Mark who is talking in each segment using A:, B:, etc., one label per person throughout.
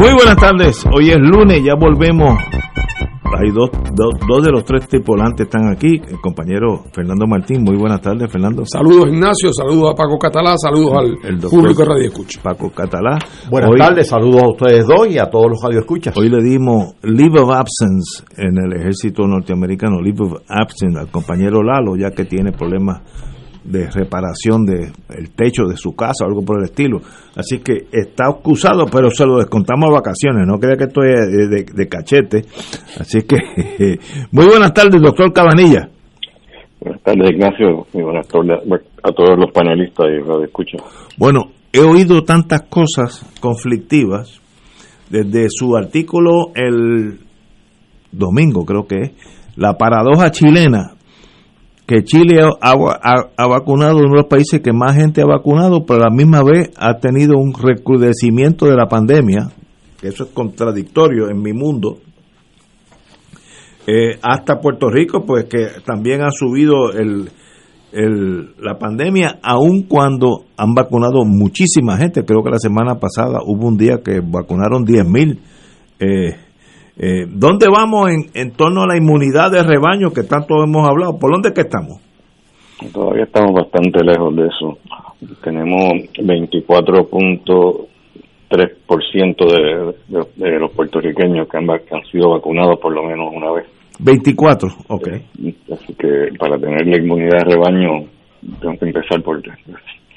A: Muy buenas tardes, hoy es lunes, ya volvemos. Hay dos, dos, dos de los tres tripulantes están aquí. El compañero Fernando Martín, muy buenas tardes, Fernando.
B: Saludos Ignacio, saludos a Paco Catalá, saludos al
A: El
B: público de Radio Escucha.
A: Paco Catalá.
C: Buenas
A: Hoy-
C: tardes, saludos a ustedes dos y a todos los radioescuchas.
A: Hoy le dimos leave of absence en el ejército norteamericano, leave of absence al compañero Lalo, ya que tiene problemas de reparación de el techo de su casa o algo por el estilo. Así que está acusado, pero se lo descontamos a vacaciones, no crea que estoy de, de- de cachete. Así que muy buenas tardes, doctor Cabanilla.
D: Buenas tardes, Ignacio, y buenas tardes a todos los panelistas y radio escucha.
A: Bueno, he oído tantas cosas conflictivas desde su artículo el domingo, creo que es, la paradoja chilena, que Chile ha, vacunado uno de los países que más gente ha vacunado, pero a la misma vez ha tenido un recrudecimiento de la pandemia, eso es contradictorio en mi mundo. Eh, hasta Puerto Rico, pues que también ha subido el, la pandemia, aun cuando han vacunado muchísima gente. Creo que la semana pasada hubo un día que vacunaron 10 mil. Eh, eh, ¿Dónde vamos en, en torno a la inmunidad de rebaño que tanto hemos hablado? ¿Por dónde es que estamos?
D: Todavía estamos bastante lejos de eso. Tenemos 24.3% de, de, de los puertorriqueños que han, va- que han sido vacunados por lo menos una vez.
A: 24, ok.
D: Así que para tener la inmunidad de rebaño tengo que empezar por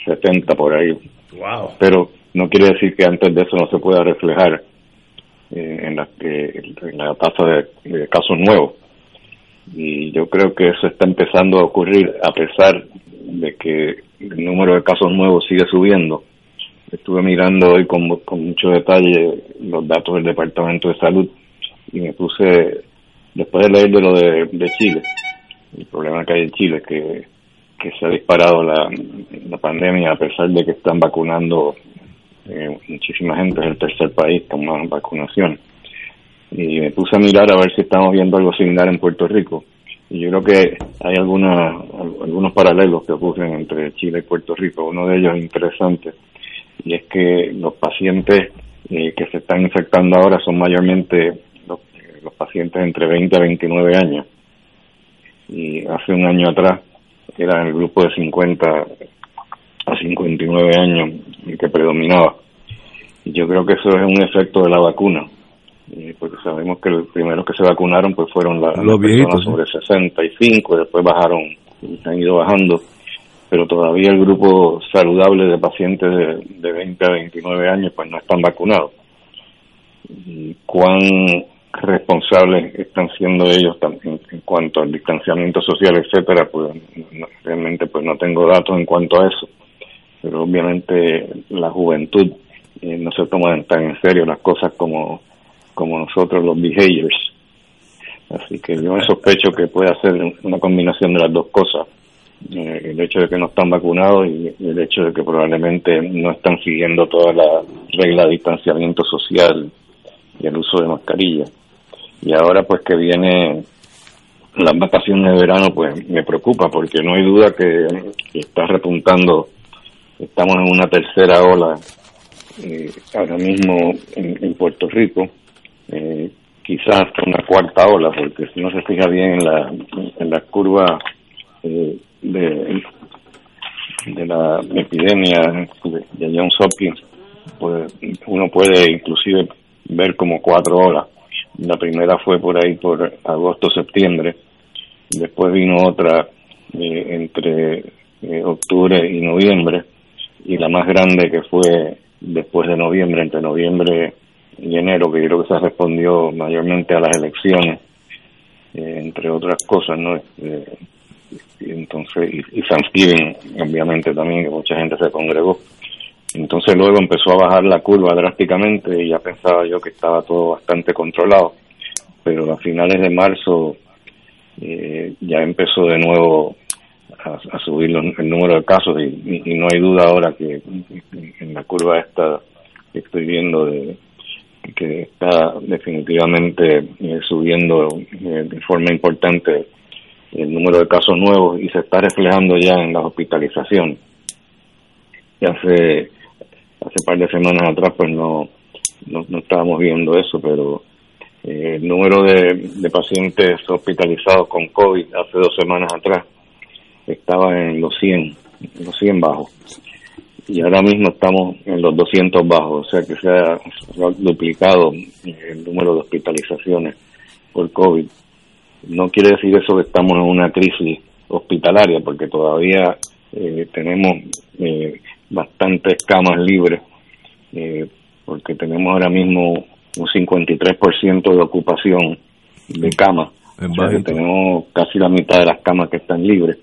D: 70 por ahí.
A: Wow.
D: pero no quiere decir que antes de eso no se pueda reflejar eh, en, la, que- en la tasa de, casos nuevos. Y yo creo que eso está empezando a ocurrir a pesar de que el número de casos nuevos sigue subiendo. Estuve mirando hoy con, con mucho detalle los datos del Departamento de Salud y me puse, después de leer de lo de, Chile, el problema que hay en Chile es que, que se ha disparado la pandemia a pesar de que están vacunando eh, muchísima gente, es el tercer país con más vacunación. Y me puse a mirar a ver si estamos viendo algo similar en Puerto Rico. Y yo creo que hay alguna, al- algunos paralelos que ocurren entre Chile y Puerto Rico. Uno de ellos es interesante y es que los pacientes eh, que se están infectando ahora son mayormente los, los pacientes entre 20 a 29 años. Y hace un año atrás era el grupo de 50 a 59 años el que predominaba. Y yo creo que eso es un efecto de la vacuna, eh, porque sabemos que los primeros que se vacunaron pues fueron la-
A: Los
D: las
A: viejitos,
D: personas sobre 65, y después bajaron, y han ido bajando, pero todavía el grupo saludable de pacientes de, de 20 a 29 años pues no están vacunados. Y cuán responsables están siendo ellos también en cuanto al distanciamiento social, etcétera, pues no- realmente pues no tengo datos en cuanto a eso. Pero obviamente la juventud eh, no se toma tan en serio las cosas como, como nosotros los behaviors. Así que yo me sospecho que puede ser una combinación de las dos cosas. Eh, el hecho de que no están vacunados y el hecho de que probablemente no están siguiendo toda la regla de distanciamiento social y el uso de mascarilla. Y ahora pues que viene las vacaciones de verano pues me preocupa porque no hay duda que, que está repuntando, estamos en una tercera ola eh, ahora mismo en, Puerto Rico, eh, quizás una cuarta ola, porque si no se fija bien en la, en la curva eh, de, de la epidemia de, Johns Hopkins, pues uno puede inclusive ver como cuatro olas. La primera fue por ahí por agosto-septiembre, después vino otra eh, entre eh, octubre y noviembre, y la más grande que fue después de noviembre, entre noviembre y enero, que creo que se respondió mayormente a las elecciones, eh, entre otras cosas, ¿no? Eh, y entonces, y, y Thanksgiving, obviamente también, que mucha gente se congregó. Entonces luego empezó a bajar la curva drásticamente y ya pensaba yo que estaba todo bastante controlado, pero a finales de marzo eh, ya empezó de nuevo a, subir el número de casos y, no hay duda ahora que en la curva esta estoy viendo de que está definitivamente eh, subiendo eh, de forma importante el número de casos nuevos y se está reflejando ya en la hospitalización. Y hace hace par de semanas atrás pues no, no, estábamos viendo eso, pero eh, el número de, de pacientes hospitalizados con COVID hace dos semanas atrás estaba en los 100, los 100 bajos. Y ahora mismo estamos en los 200 bajos, o sea que se ha, duplicado el número de hospitalizaciones por COVID. No quiere decir eso que estamos en una crisis hospitalaria, porque todavía eh, tenemos eh, bastantes camas libres, eh, porque tenemos ahora mismo un 53% de ocupación de camas. O sea que tenemos casi la mitad de las camas que están libres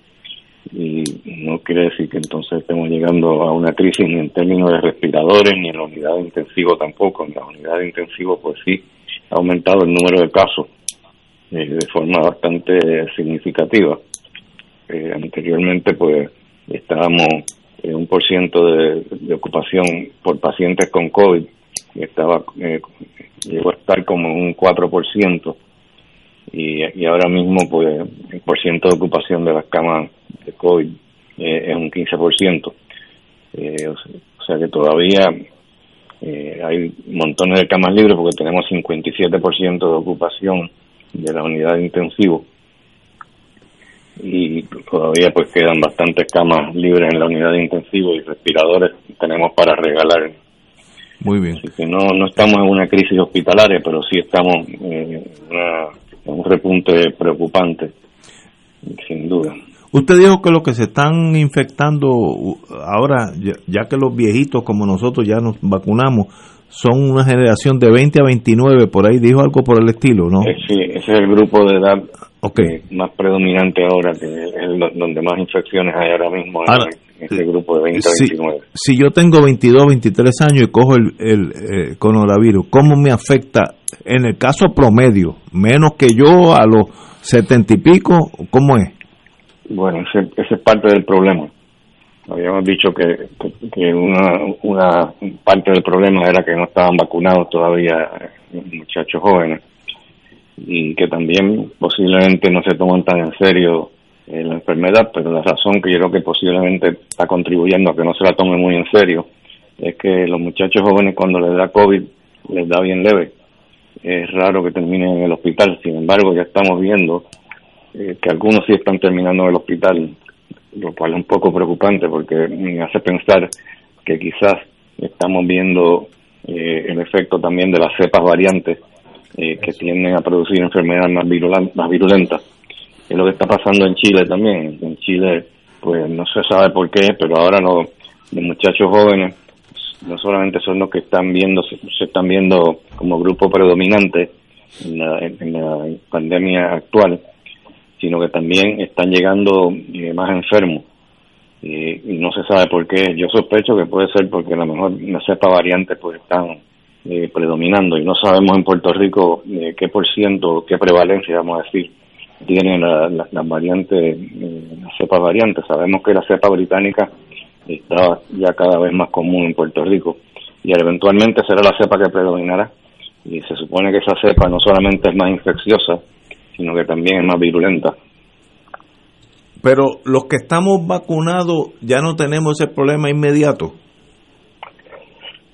D: y no quiere decir que entonces estemos llegando a una crisis ni en términos de respiradores ni en la unidad de intensivo tampoco. En la unidad de intensivo pues sí ha aumentado el número de casos eh, de forma bastante significativa. Eh, anteriormente pues estábamos en un por ciento de, ocupación por pacientes con COVID y estaba eh, llegó a estar como un 4% y, y ahora mismo pues el por ciento de ocupación de las camas de COVID eh, es un 15%. Eh, o, sea, que todavía eh, hay montones de camas libres porque tenemos 57% de ocupación de la unidad de intensivo y todavía pues quedan bastantes camas libres en la unidad de intensivo y respiradores tenemos para regalar.
A: Muy bien.
D: Así que no, no estamos en una crisis hospitalaria, pero sí estamos en, en un repunte preocupante, sin duda.
A: Usted dijo que lo que se están infectando ahora, ya, que los viejitos como nosotros ya nos vacunamos, son una generación de 20 a 29, por ahí dijo algo por el estilo, ¿no?
D: Eh, sí, ese es el grupo de edad eh, más predominante ahora, que es donde más infecciones hay ahora mismo, en ese grupo de 20 a 29.
A: Si yo tengo 22, 23 años y cojo el, el eh, coronavirus, ¿cómo me afecta en el caso promedio? ¿Menos que yo a los 70 y pico? ¿Cómo es?
D: Bueno, ese, es parte del problema. Habíamos dicho que, una, una parte del problema era que no estaban vacunados todavía muchachos jóvenes y que también posiblemente no se toman tan en serio eh, la enfermedad, pero la razón que yo creo que posiblemente está contribuyendo a que no se la tomen muy en serio es que los muchachos jóvenes cuando les da COVID les da bien leve. Es raro que terminen en el hospital, sin embargo ya estamos viendo eh, que algunos sí están terminando en el hospital, lo cual es un poco preocupante porque me hace pensar que quizás estamos viendo eh, el efecto también de las cepas variantes eh, que tienden a producir enfermedades más, más virulentas. Es lo que está pasando en Chile también. En Chile, pues no se sabe por qué, pero ahora los, muchachos jóvenes no solamente son los que están viendo, se, están viendo como grupo predominante en la pandemia actual, sino que también están llegando eh, más enfermos. y no se sabe por qué. Yo sospecho que puede ser porque a lo mejor las cepas variantes pues están eh, predominando y no sabemos en Puerto Rico eh, qué por ciento, qué prevalencia, vamos a decir, tienen las la, la variantes, las cepas variantes. Sabemos que la cepa británica está ya cada vez más común en Puerto Rico y eventualmente será la cepa que predominará. Y se supone que esa cepa no solamente es más infecciosa, sino que también es más virulenta.
A: Pero los que estamos vacunados ya no tenemos ese problema inmediato.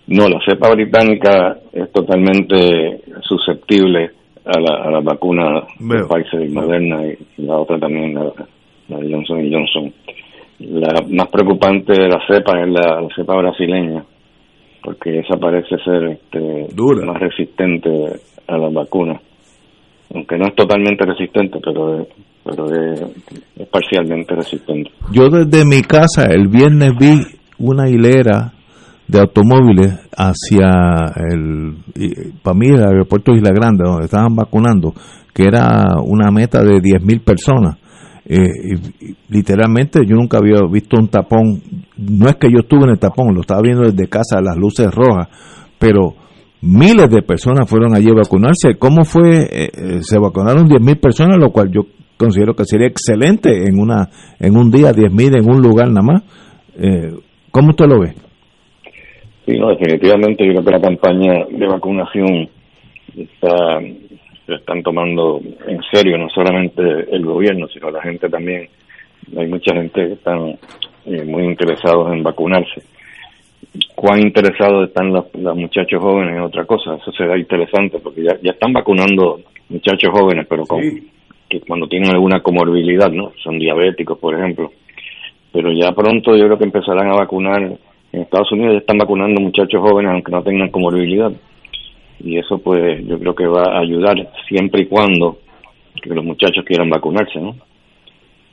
D: No, la cepa británica es totalmente susceptible a la, a la vacuna de Pfizer y Moderna y la otra también, la, de Johnson y Johnson. La más preocupante de la cepa es la, cepa brasileña, porque esa parece ser este, más resistente a las vacunas aunque no es totalmente resistente, pero, pero es, parcialmente resistente.
A: Yo desde mi casa el viernes vi una hilera de automóviles hacia el, para mí el aeropuerto Isla Grande, donde estaban vacunando, que era una meta de 10.000 personas. Eh, literalmente yo nunca había visto un tapón, no es que yo estuve en el tapón, lo estaba viendo desde casa, las luces rojas, pero miles de personas fueron allí a vacunarse. ¿Cómo fue? Eh, eh, se vacunaron 10.000 personas, lo cual yo considero que sería excelente en una en un día, 10.000 en un lugar nada más. Eh, ¿Cómo usted lo ve?
D: Sí, no, definitivamente yo creo que la campaña de vacunación está se están tomando en serio, no solamente el gobierno, sino la gente también. Hay mucha gente que están muy interesados en vacunarse. Cuán interesados están los, muchachos jóvenes en otra cosa, eso será interesante porque ya, ya están vacunando muchachos jóvenes, pero con, que cuando tienen alguna comorbilidad, ¿no? Son diabéticos, por ejemplo. Pero ya pronto yo creo que empezarán a vacunar. En Estados Unidos ya están vacunando muchachos jóvenes aunque no tengan comorbilidad y eso pues yo creo que va a ayudar siempre y cuando que los muchachos quieran vacunarse, ¿no?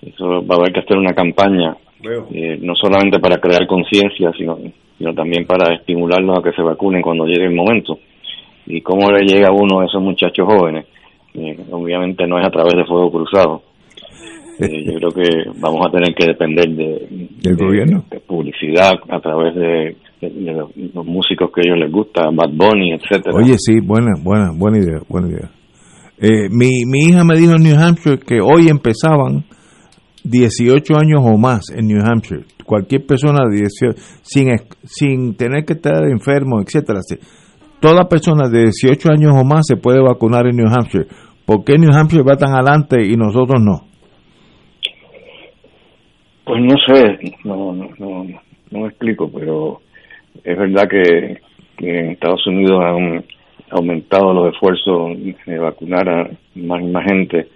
D: Eso va a haber que hacer una campaña, eh, no solamente para crear conciencia, sino, sino también para estimularlos a que se vacunen cuando llegue el momento. ¿Y cómo le llega a uno a esos muchachos jóvenes? Eh, obviamente no es a través de fuego cruzado. Eh, yo creo que vamos a tener que depender de,
A: ¿Del gobierno?
D: de publicidad a través de los, músicos que a ellos les gusta, Bad Bunny, etcétera.
A: Oye, sí, buena, buena, buena idea, buena idea. Eh, mi, mi hija me dijo en New Hampshire que hoy empezaban 18 años o más en New Hampshire. Cualquier persona de 18, sin, sin tener que estar enfermo, etcétera. Toda persona de 18 años o más se puede vacunar en New Hampshire. ¿Por qué New Hampshire va tan adelante y nosotros no?
D: Pues no sé, no, no, no, no me explico, pero es verdad que, en Estados Unidos han aumentado los esfuerzos de vacunar a más y más gente.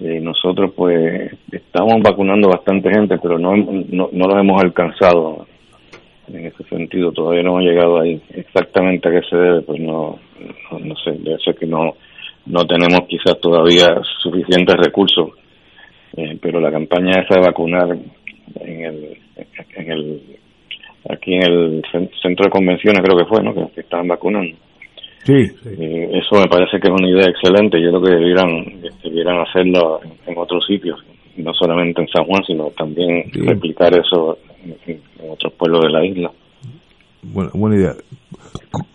D: Eh, nosotros pues estamos vacunando bastante gente, pero no, no, no los hemos alcanzado en ese sentido. Todavía no hemos llegado ahí. Exactamente a qué se debe, pues no, no, sé. Debe ser que no, no tenemos quizás todavía suficientes recursos. Eh, pero la campaña esa de vacunar en el, en el aquí en el centro de convenciones creo que fue, ¿no? Que, estaban vacunando.
A: Sí.
D: Eh, eso me parece que es una idea excelente. Yo creo que debieran, debieran hacerlo en, otros sitios, no solamente en San Juan, sino también replicar eso en, otros pueblos de la isla.
A: Buena, buena idea.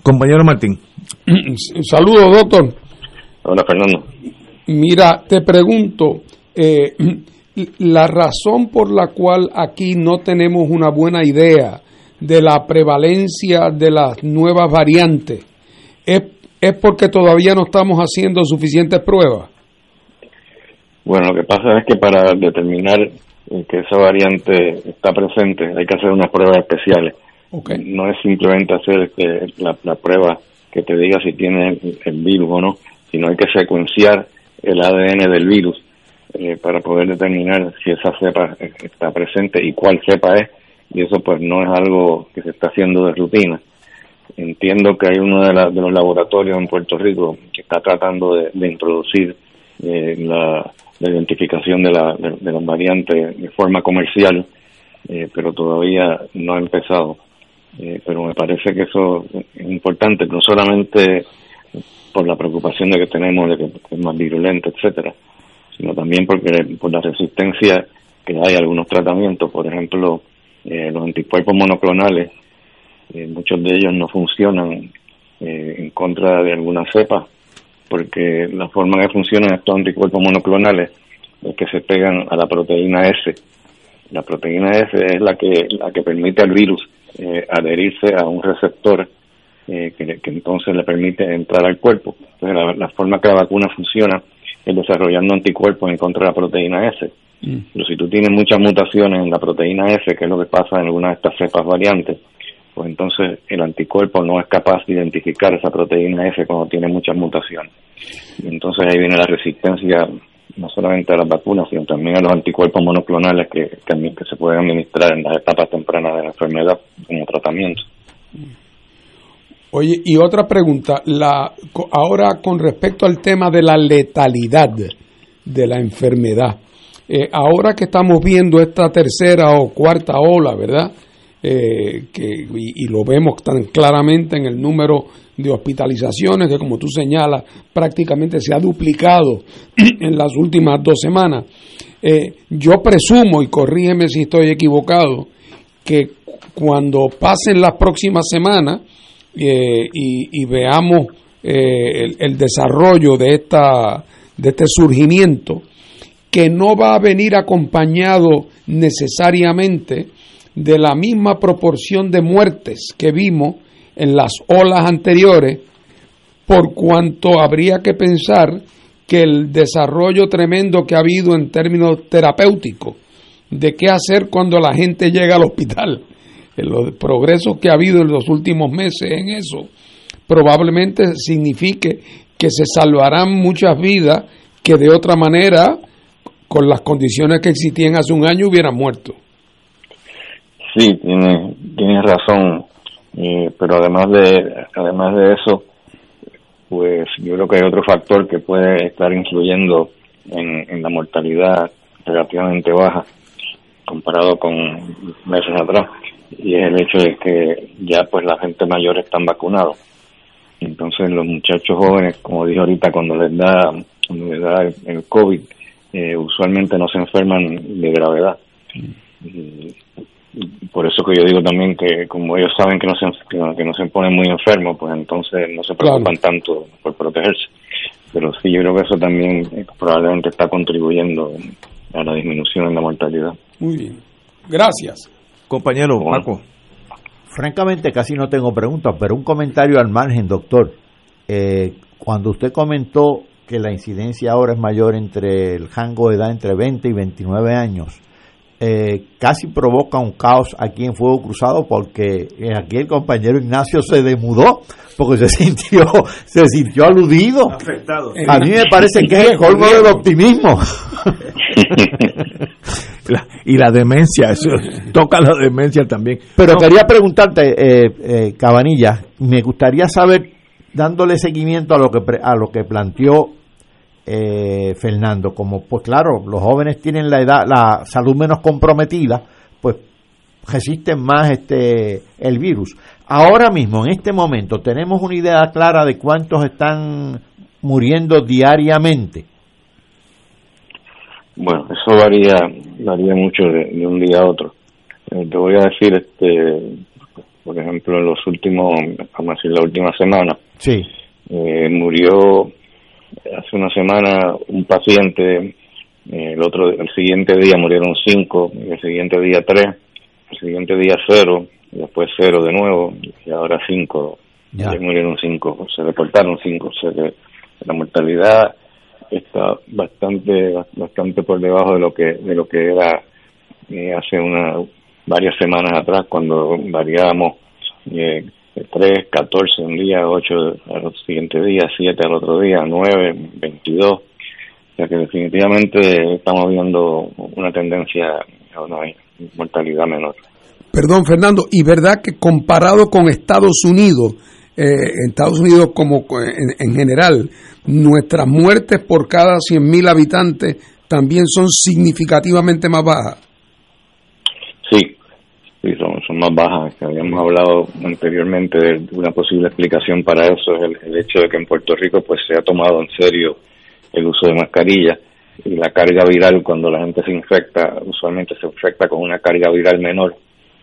A: compañero Martín.
B: Saludos, doctor.
D: Hola, Fernando.
B: Mira, te pregunto, eh, la razón por la cual aquí no tenemos una buena idea de la prevalencia de las nuevas variantes es, es porque todavía no estamos haciendo suficientes pruebas.
D: Bueno, lo que pasa es que para determinar que esa variante está presente hay que hacer unas pruebas especiales. No es simplemente hacer la, la, prueba que te diga si tiene el, virus o no, sino hay que secuenciar el ADN del virus eh, para poder determinar si esa cepa está presente y cuál cepa es y eso pues no es algo que se está haciendo de rutina. Entiendo que hay uno de, los laboratorios en Puerto Rico que está tratando de, introducir eh, la, identificación de, la, de, las variantes de forma comercial, eh, pero todavía no ha empezado. Eh, pero me parece que eso es importante, no solamente por la preocupación de que tenemos de que es más virulento, etcétera, sino también porque por la resistencia que hay a algunos tratamientos, por ejemplo, eh, los anticuerpos monoclonales, eh, muchos de ellos no funcionan eh, en contra de alguna cepa, porque la forma que funcionan estos anticuerpos monoclonales es que se pegan a la proteína S. La proteína S es la que, la que permite al virus adherirse a un receptor que, que, entonces le permite entrar al cuerpo. Entonces, la, la forma que la vacuna funciona es desarrollando anticuerpos en contra de la proteína S. Mm. Pero si tú tienes muchas mutaciones en la proteína F, que es lo que pasa en algunas de estas cepas variantes, pues entonces el anticuerpo no es capaz de identificar esa proteína F cuando tiene muchas mutaciones. Y entonces ahí viene la resistencia no solamente a las vacunas, sino también a los anticuerpos monoclonales que, que, se pueden administrar en las etapas tempranas de la enfermedad como tratamiento.
B: Oye, y otra pregunta, la, ahora con respecto al tema de la letalidad de la enfermedad, eh, ahora que estamos viendo esta tercera o cuarta ola, ¿verdad? Eh, que, y, lo vemos tan claramente en el número de hospitalizaciones que como tú señalas prácticamente se ha duplicado en las últimas dos semanas. Eh, yo presumo, y corrígeme si estoy equivocado, que cuando pasen las próximas semanas eh, y, veamos el, el, desarrollo de, esta, de este surgimiento, que no va a venir acompañado necesariamente de la misma proporción de muertes que vimos en las olas anteriores, por cuanto habría que pensar que el desarrollo tremendo que ha habido en términos terapéuticos, de qué hacer cuando la gente llega al hospital, los progresos que ha habido en los últimos meses en eso, probablemente signifique que se salvarán muchas vidas que de otra manera, con las condiciones que existían hace un año, hubieran muerto.
D: Sí, tienes tiene razón, eh, pero además de, además de eso, pues yo creo que hay otro factor que puede estar influyendo en, en la mortalidad relativamente baja comparado con meses atrás y es el hecho de que ya pues la gente mayor están vacunados. Entonces los muchachos jóvenes como dije ahorita cuando les da cuando les da el, COVID eh, usualmente no se enferman de gravedad. Mm por eso que yo digo también que como ellos saben que no se, que no se ponen muy enfermos, pues entonces no se preocupan tanto por protegerse. Pero sí, yo creo que eso también probablemente está contribuyendo a la disminución en la mortalidad.
B: Muy bien. Gracias.
A: Compañero Paco.
C: Francamente casi no tengo preguntas, pero un comentario al margen, doctor. Eh, cuando usted comentó que la incidencia ahora es mayor entre el rango de edad entre 20 y 29 años, eh, casi provoca un caos aquí en Fuego Cruzado porque eh, aquí el compañero Ignacio se demudó porque se sintió se sintió aludido.
A: Afectado.
C: A mí me parece que es el colmo del optimismo.
A: y la demencia, eso toca la demencia también.
C: Pero quería preguntarte, eh, eh, Cabanilla, me gustaría saber, dándole seguimiento a lo que a lo que planteó eh, Fernando, como pues claro, los jóvenes tienen la edad, la salud menos comprometida, pues resisten más este el virus. Ahora mismo, en este momento, tenemos una idea clara de cuántos están muriendo diariamente.
D: Bueno, eso varía, varía mucho de, un día a otro. Eh, te voy a decir, este, por ejemplo, en los últimos, vamos a decir, la última semana,
C: sí.
D: Eh, murió hace una semana un paciente, eh, el otro, el siguiente día murieron cinco, el siguiente día tres, el siguiente día cero, después cero de nuevo, y ahora cinco, ya. Murieron cinco, se reportaron cinco, o sea que la mortalidad está bastante, bastante por debajo de lo que, de lo que era eh, hace una, varias semanas atrás cuando variábamos eh, 3, 14 un día, 8 al siguiente día, 7 al otro día, 9, 22. O sea que definitivamente estamos viendo una tendencia a una mortalidad menor.
B: Perdón, Fernando, y verdad que comparado con Estados Unidos, eh, Estados Unidos como en, en, general, nuestras muertes por cada 100.000 habitantes también son significativamente más bajas.
D: Sí, Sí, son, son más bajas. Que habíamos hablado anteriormente de una posible explicación para eso, es el, hecho de que en Puerto Rico pues se ha tomado en serio el uso de mascarilla y la carga viral cuando la gente se infecta, usualmente se infecta con una carga viral menor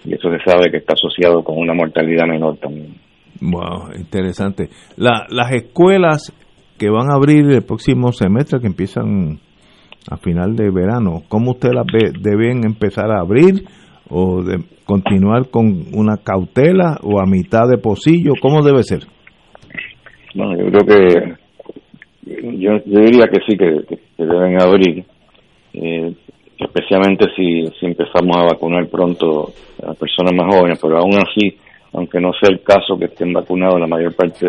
D: y eso se sabe que está asociado con una mortalidad menor también.
A: Wow, interesante. La, las escuelas que van a abrir el próximo semestre, que empiezan a final de verano, ¿cómo usted las ve? ¿Deben empezar a abrir o de continuar con una cautela o a mitad de pocillo? ¿Cómo debe ser?
D: Bueno, yo creo que yo, diría que sí, que, deben abrir, eh, especialmente si, si empezamos a vacunar pronto a personas más jóvenes, pero aún así, aunque no sea el caso que estén vacunados la mayor parte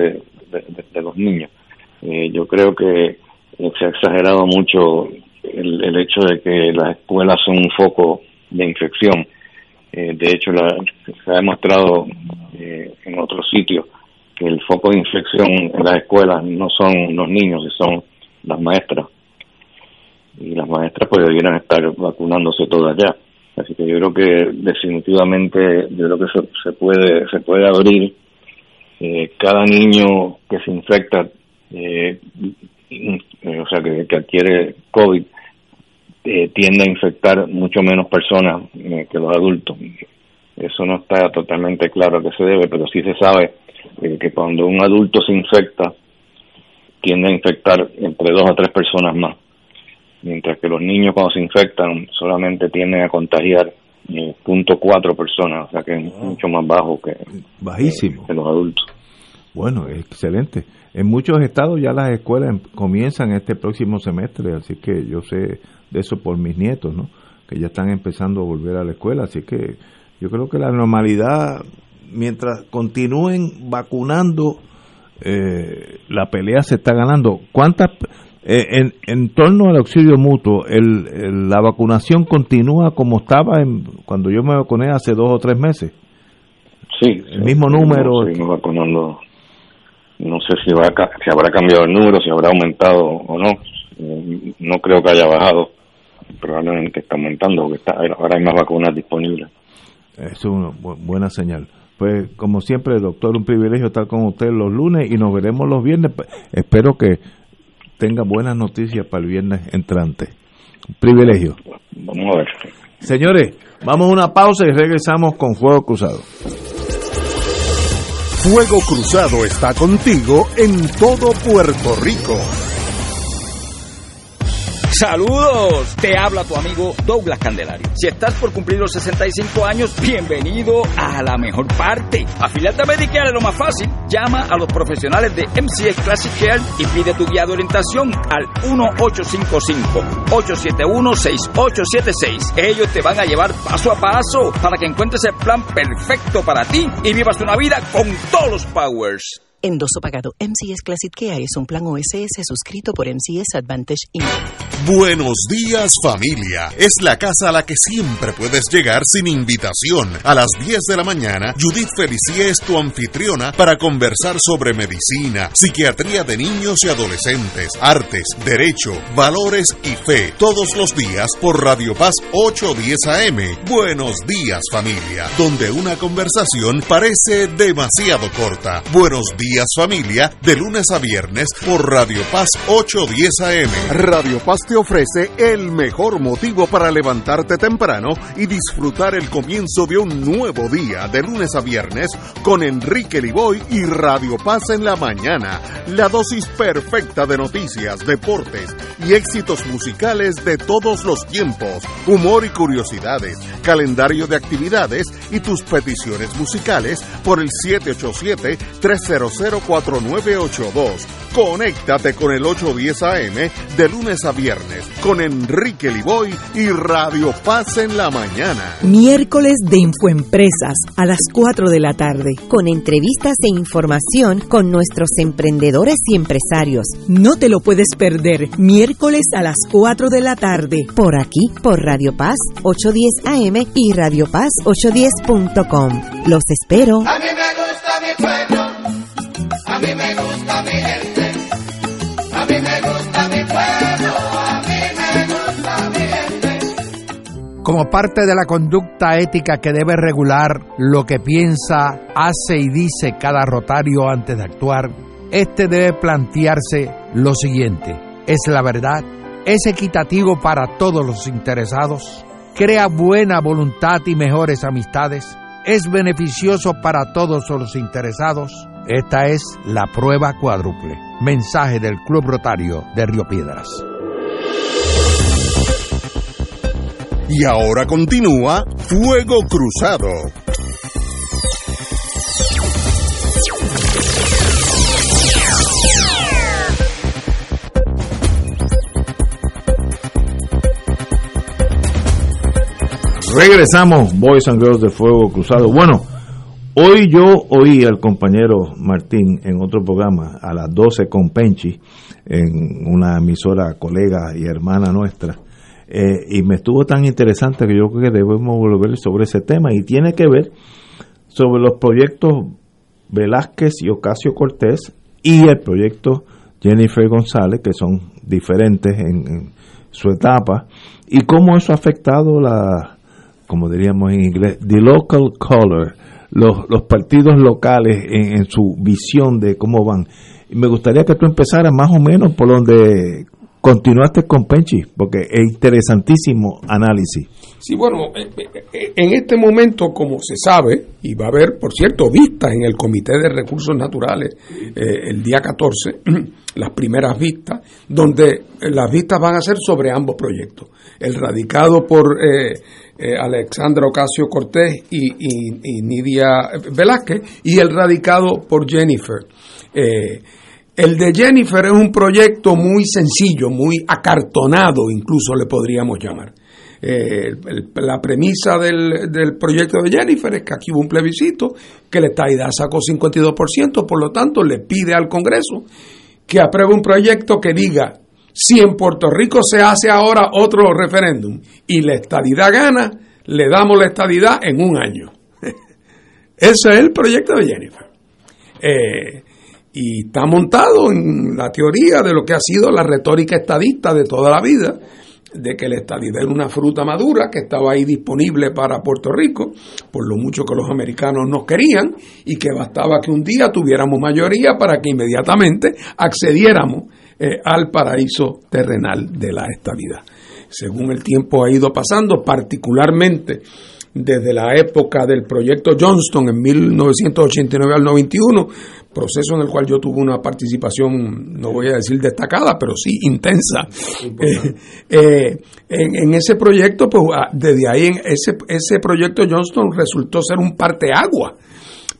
D: de, los niños, eh, yo creo que se ha exagerado mucho el, el hecho de que las escuelas son un foco de infección eh, de hecho, se ha demostrado eh, en otros sitios que el foco de infección en las escuelas no son los niños, son las maestras. Y las maestras pues debieran estar vacunándose todas ya. Así que yo creo que definitivamente yo creo que se, se puede se puede abrir eh, cada niño que se infecta, eh, o sea, que, que adquiere COVID, eh, tiende a infectar mucho menos personas eh, que los adultos. Eso no está totalmente claro a qué se debe, pero sí se sabe eh, que cuando un adulto se infecta, tiende a infectar entre dos a tres personas más. Mientras que los niños cuando se infectan solamente tienden a contagiar eh, punto cuatro personas, o sea que es mucho más bajo que,
A: Bajísimo.
D: que los adultos.
A: Bueno, excelente. En muchos estados ya las escuelas em- comienzan este próximo semestre, así que yo sé de eso por mis nietos, ¿no? Que ya están empezando a volver a la escuela, así que yo creo que la normalidad, mientras continúen vacunando, eh, la pelea se está ganando. ¿Cuántas, eh, en, en torno al auxilio mutuo, el, el- la vacunación continúa como estaba en, cuando yo me vacuné hace dos o tres meses?
D: Sí,
A: El mismo número.
D: Seguimos vacunando. No sé si, va a si habrá cambiado el número, si habrá aumentado o no. Eh, No creo que haya bajado. Probablemente está aumentando porque está, ahora hay más vacunas disponibles.
A: Eso es una bu- buena señal. Pues como siempre, doctor, un privilegio estar con usted los lunes y nos veremos los viernes. P- Espero que tenga buenas noticias para el viernes entrante. Un privilegio.
D: Vamos a ver.
A: Señores, vamos a una pausa y regresamos con Fuego Cruzado.
E: Fuego Cruzado está contigo en todo Puerto Rico.
F: Saludos, te habla tu amigo Douglas Candelario. Si estás por cumplir los 65 años, bienvenido a la mejor parte. Afiliate a Medicare es lo más fácil. Llama a los profesionales de MCS Classic Care y pide tu guía de orientación al 1855-871-6876. Ellos te van a llevar paso a paso para que encuentres el plan perfecto para ti y vivas una vida con todos los powers.
G: Endoso pagado. MCS Classic Care es un plan OSS suscrito por MCS Advantage Inc.
E: Buenos días familia. Es la casa a la que siempre puedes llegar sin invitación. A las 10 de la mañana, Judith Felicie es tu anfitriona para conversar sobre medicina, psiquiatría de niños y adolescentes, artes, derecho, valores y fe. Todos los días por Radio Paz 810 AM. Buenos días familia. Donde una conversación parece demasiado corta. Buenos días familia. De lunes a viernes por Radio Paz 810 AM. Radio Paz te ofrece el mejor motivo para levantarte temprano y disfrutar el comienzo de un nuevo día de lunes a viernes con Enrique Liboy y Radio Paz en la mañana. La dosis perfecta de noticias, deportes y éxitos musicales de todos los tiempos, humor y curiosidades, calendario de actividades y tus peticiones musicales por el 787-300-4982. Conéctate con el 810 AM de lunes a viernes con Enrique Liboy y Radio Paz en la mañana.
H: Miércoles de Infoempresas a las 4 de la tarde.
I: con entrevistas e información con nuestros emprendedores y empresarios.
H: No te lo puedes perder. Miércoles a las 4 de la tarde.
I: Por aquí, por Radio Paz 810 AM y Radio Paz 810.com. Los espero.
J: A mí me gusta mi pueblo, a mí me gusta mi gente, a mí me gusta mi pueblo, a mí me gusta mi gente.
K: Como parte de la conducta ética que debe regular lo que piensa, hace y dice cada rotario antes de actuar, este debe plantearse lo siguiente. ¿Es la verdad? ¿Es equitativo para todos los interesados? ¿Crea buena voluntad y mejores amistades? ¿Es beneficioso para todos los interesados? Esta es la prueba cuádruple. Mensaje del Club Rotario de Río Piedras.
E: Y ahora continúa Fuego Cruzado.
A: Regresamos, Boys and Girls de Fuego Cruzado. Bueno, hoy yo oí al compañero Martín en otro programa a las 12 con Penchi, en una emisora colega y hermana nuestra, eh, y me estuvo tan interesante que yo creo que debemos volver sobre ese tema y tiene que ver sobre los proyectos Velázquez y Ocasio Cortés y el proyecto Jennifer González, que son diferentes en, en su etapa, y cómo eso ha afectado la como diríamos en inglés, the local color, los, los partidos locales en, en su visión de cómo van. Me gustaría que tú empezaras más o menos por donde continuaste con Penchi, porque es interesantísimo análisis.
B: Sí, bueno, eh, eh, en este momento, como se sabe, y va a haber, por cierto, vistas en el Comité de Recursos Naturales eh, el día 14, las primeras vistas, donde las vistas van a ser sobre ambos proyectos. El radicado por eh, eh, Alexandra Ocasio Cortés y, y- y Nidia Velázquez, y el radicado por Jennifer. Eh, el de Jennifer es un proyecto muy sencillo, muy acartonado, incluso le podríamos llamar. Eh, la premisa del, del proyecto de Jennifer es que aquí hubo un plebiscito, que la estadidad sacó 52%, por lo tanto le pide al Congreso que apruebe un proyecto que diga, si en Puerto Rico se hace ahora otro referéndum y la estadidad gana, le damos la estadidad en un año. Ese es el proyecto de Jennifer. Eh, y está montado en la teoría de lo que ha sido la retórica estadista de toda la vida, de que la estadidad era una fruta madura que estaba ahí disponible para Puerto Rico, por lo mucho que los americanos nos querían, y que bastaba que un día tuviéramos mayoría para que inmediatamente accediéramos eh, al paraíso terrenal de la estadidad. Según el tiempo ha ido pasando, particularmente desde la época del proyecto Johnston en 1989 al 91, proceso en el cual yo tuve una participación, no voy a decir destacada, pero sí intensa. Eh, eh, en, en ese proyecto, pues ah, desde ahí, en ese, ese proyecto Johnston resultó ser un parteagua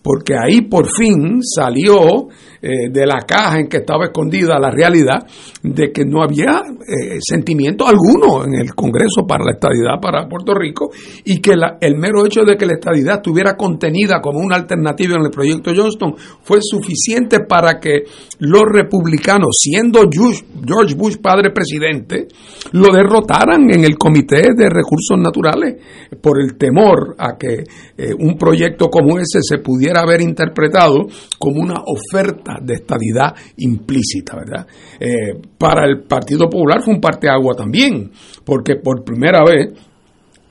B: porque ahí por fin salió eh, de la caja en que estaba escondida la realidad de que no había eh, sentimiento alguno en el Congreso para la estadidad para Puerto Rico y que la- el mero hecho de que la estadidad estuviera contenida como una alternativa en el proyecto Johnston fue suficiente para que los republicanos, siendo George Bush padre presidente, lo derrotaran en el Comité de Recursos Naturales por el temor a que eh, un proyecto como ese se pudiera haber interpretado como una oferta de estadidad implícita, ¿verdad? Eh, para el Partido Popular fue un parteagua también, porque por primera vez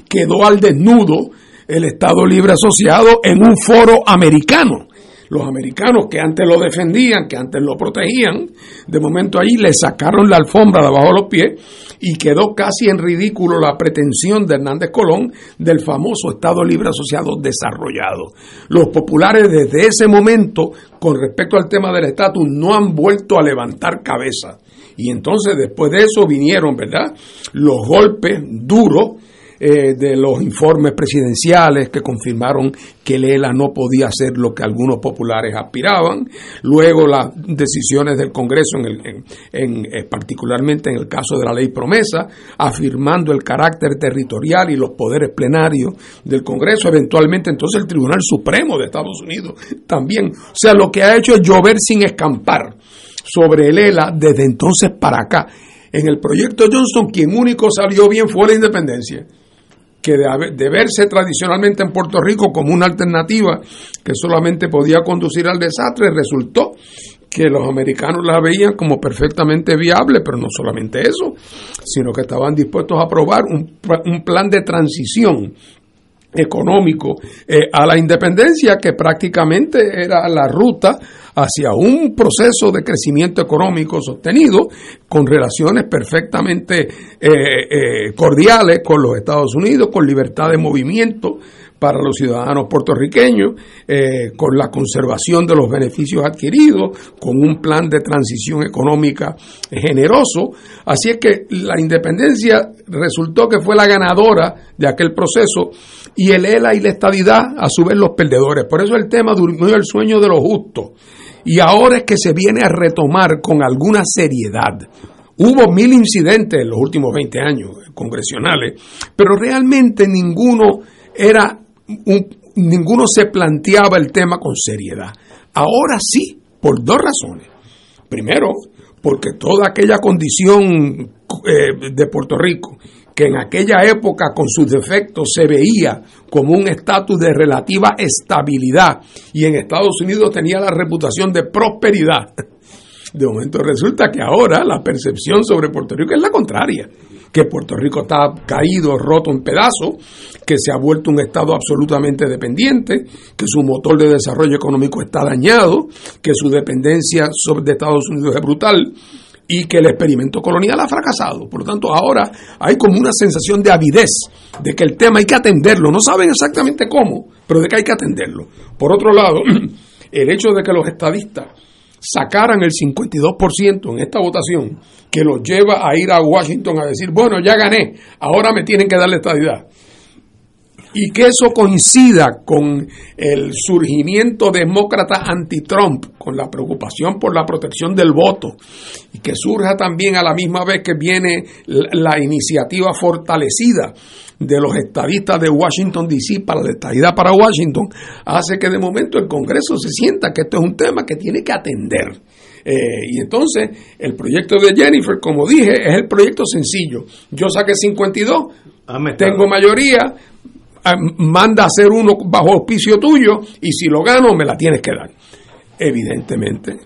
B: quedó al desnudo el Estado Libre Asociado en un foro americano. Los americanos que antes lo defendían, que antes lo protegían, de momento ahí le sacaron la alfombra de abajo de los pies y quedó casi en ridículo la pretensión de Hernández Colón del famoso Estado Libre Asociado desarrollado. Los populares desde ese momento, con respecto al tema del estatus, no han vuelto a levantar cabeza. Y entonces después de eso vinieron, ¿verdad? Los golpes duros eh, de los informes presidenciales que confirmaron que el ELA no podía hacer lo que algunos populares aspiraban, luego las decisiones del Congreso, en el- en- eh, particularmente en el caso de la ley promesa, afirmando el carácter territorial y los poderes plenarios del Congreso, eventualmente entonces el Tribunal Supremo de Estados Unidos también. O sea, lo que ha hecho es llover sin escampar sobre el ELA desde entonces para acá. En el proyecto Johnson, quien único salió bien fue la independencia que de, verse tradicionalmente en Puerto Rico como una alternativa que solamente podía conducir al desastre, resultó que los americanos la veían como perfectamente viable, pero no solamente eso, sino que estaban dispuestos a aprobar un plan de transición económico eh, a la independencia que prácticamente era la ruta hacia un proceso de crecimiento económico sostenido con relaciones perfectamente eh, eh, cordiales con los Estados Unidos, con libertad de movimiento para los ciudadanos puertorriqueños, eh, con la conservación de los beneficios adquiridos, con un plan de transición económica generoso. Así es que la independencia resultó que fue la ganadora de aquel proceso y el ELA y la estadidad a su vez los perdedores. Por eso el tema durmió el sueño de los justos. Y ahora es que se viene a retomar con alguna seriedad. Hubo mil incidentes en los últimos 20 años congresionales, pero realmente ninguno era un- ninguno se planteaba el tema con seriedad. Ahora sí, por dos razones. Primero, porque toda aquella condición eh, de Puerto Rico, que en aquella época con sus defectos se veía como un estatus de relativa estabilidad y en Estados Unidos tenía la reputación de prosperidad. De momento resulta que ahora la percepción sobre Puerto Rico es la contraria, que Puerto Rico está caído, roto en pedazos, que se ha vuelto un Estado absolutamente dependiente, que su motor de desarrollo económico está dañado, que su dependencia sobre de Estados Unidos es brutal y que el experimento colonial ha fracasado. Por lo tanto, ahora hay como una sensación de avidez, de que el tema hay que atenderlo. No saben exactamente cómo, pero de que hay que atenderlo. Por otro lado, el hecho de que los estadistas sacaran el 52% en esta votación, que los lleva a ir a Washington a decir, bueno, ya gané, ahora me tienen que dar la estadidad. Y que eso coincida con el surgimiento demócrata anti-Trump, con la preocupación por la protección del voto, y que surja también a la misma vez que viene la, iniciativa fortalecida de los estadistas de Washington, D.C. para la estadidad para Washington, hace que de momento el Congreso se sienta que esto es un tema que tiene que atender. Eh, y entonces, el proyecto de Jennifer, como dije, es el proyecto sencillo. Yo saqué 52, tengo mayoría, ah, manda a hacer uno bajo auspicio tuyo y si lo gano me la tienes que dar. Evidentemente,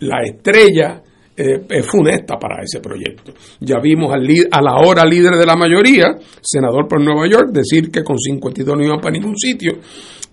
B: la estrella eh, es funesta para ese proyecto. Ya vimos al a la hora líder de la mayoría, senador por Nueva York, decir que con 52 no iban para ningún sitio,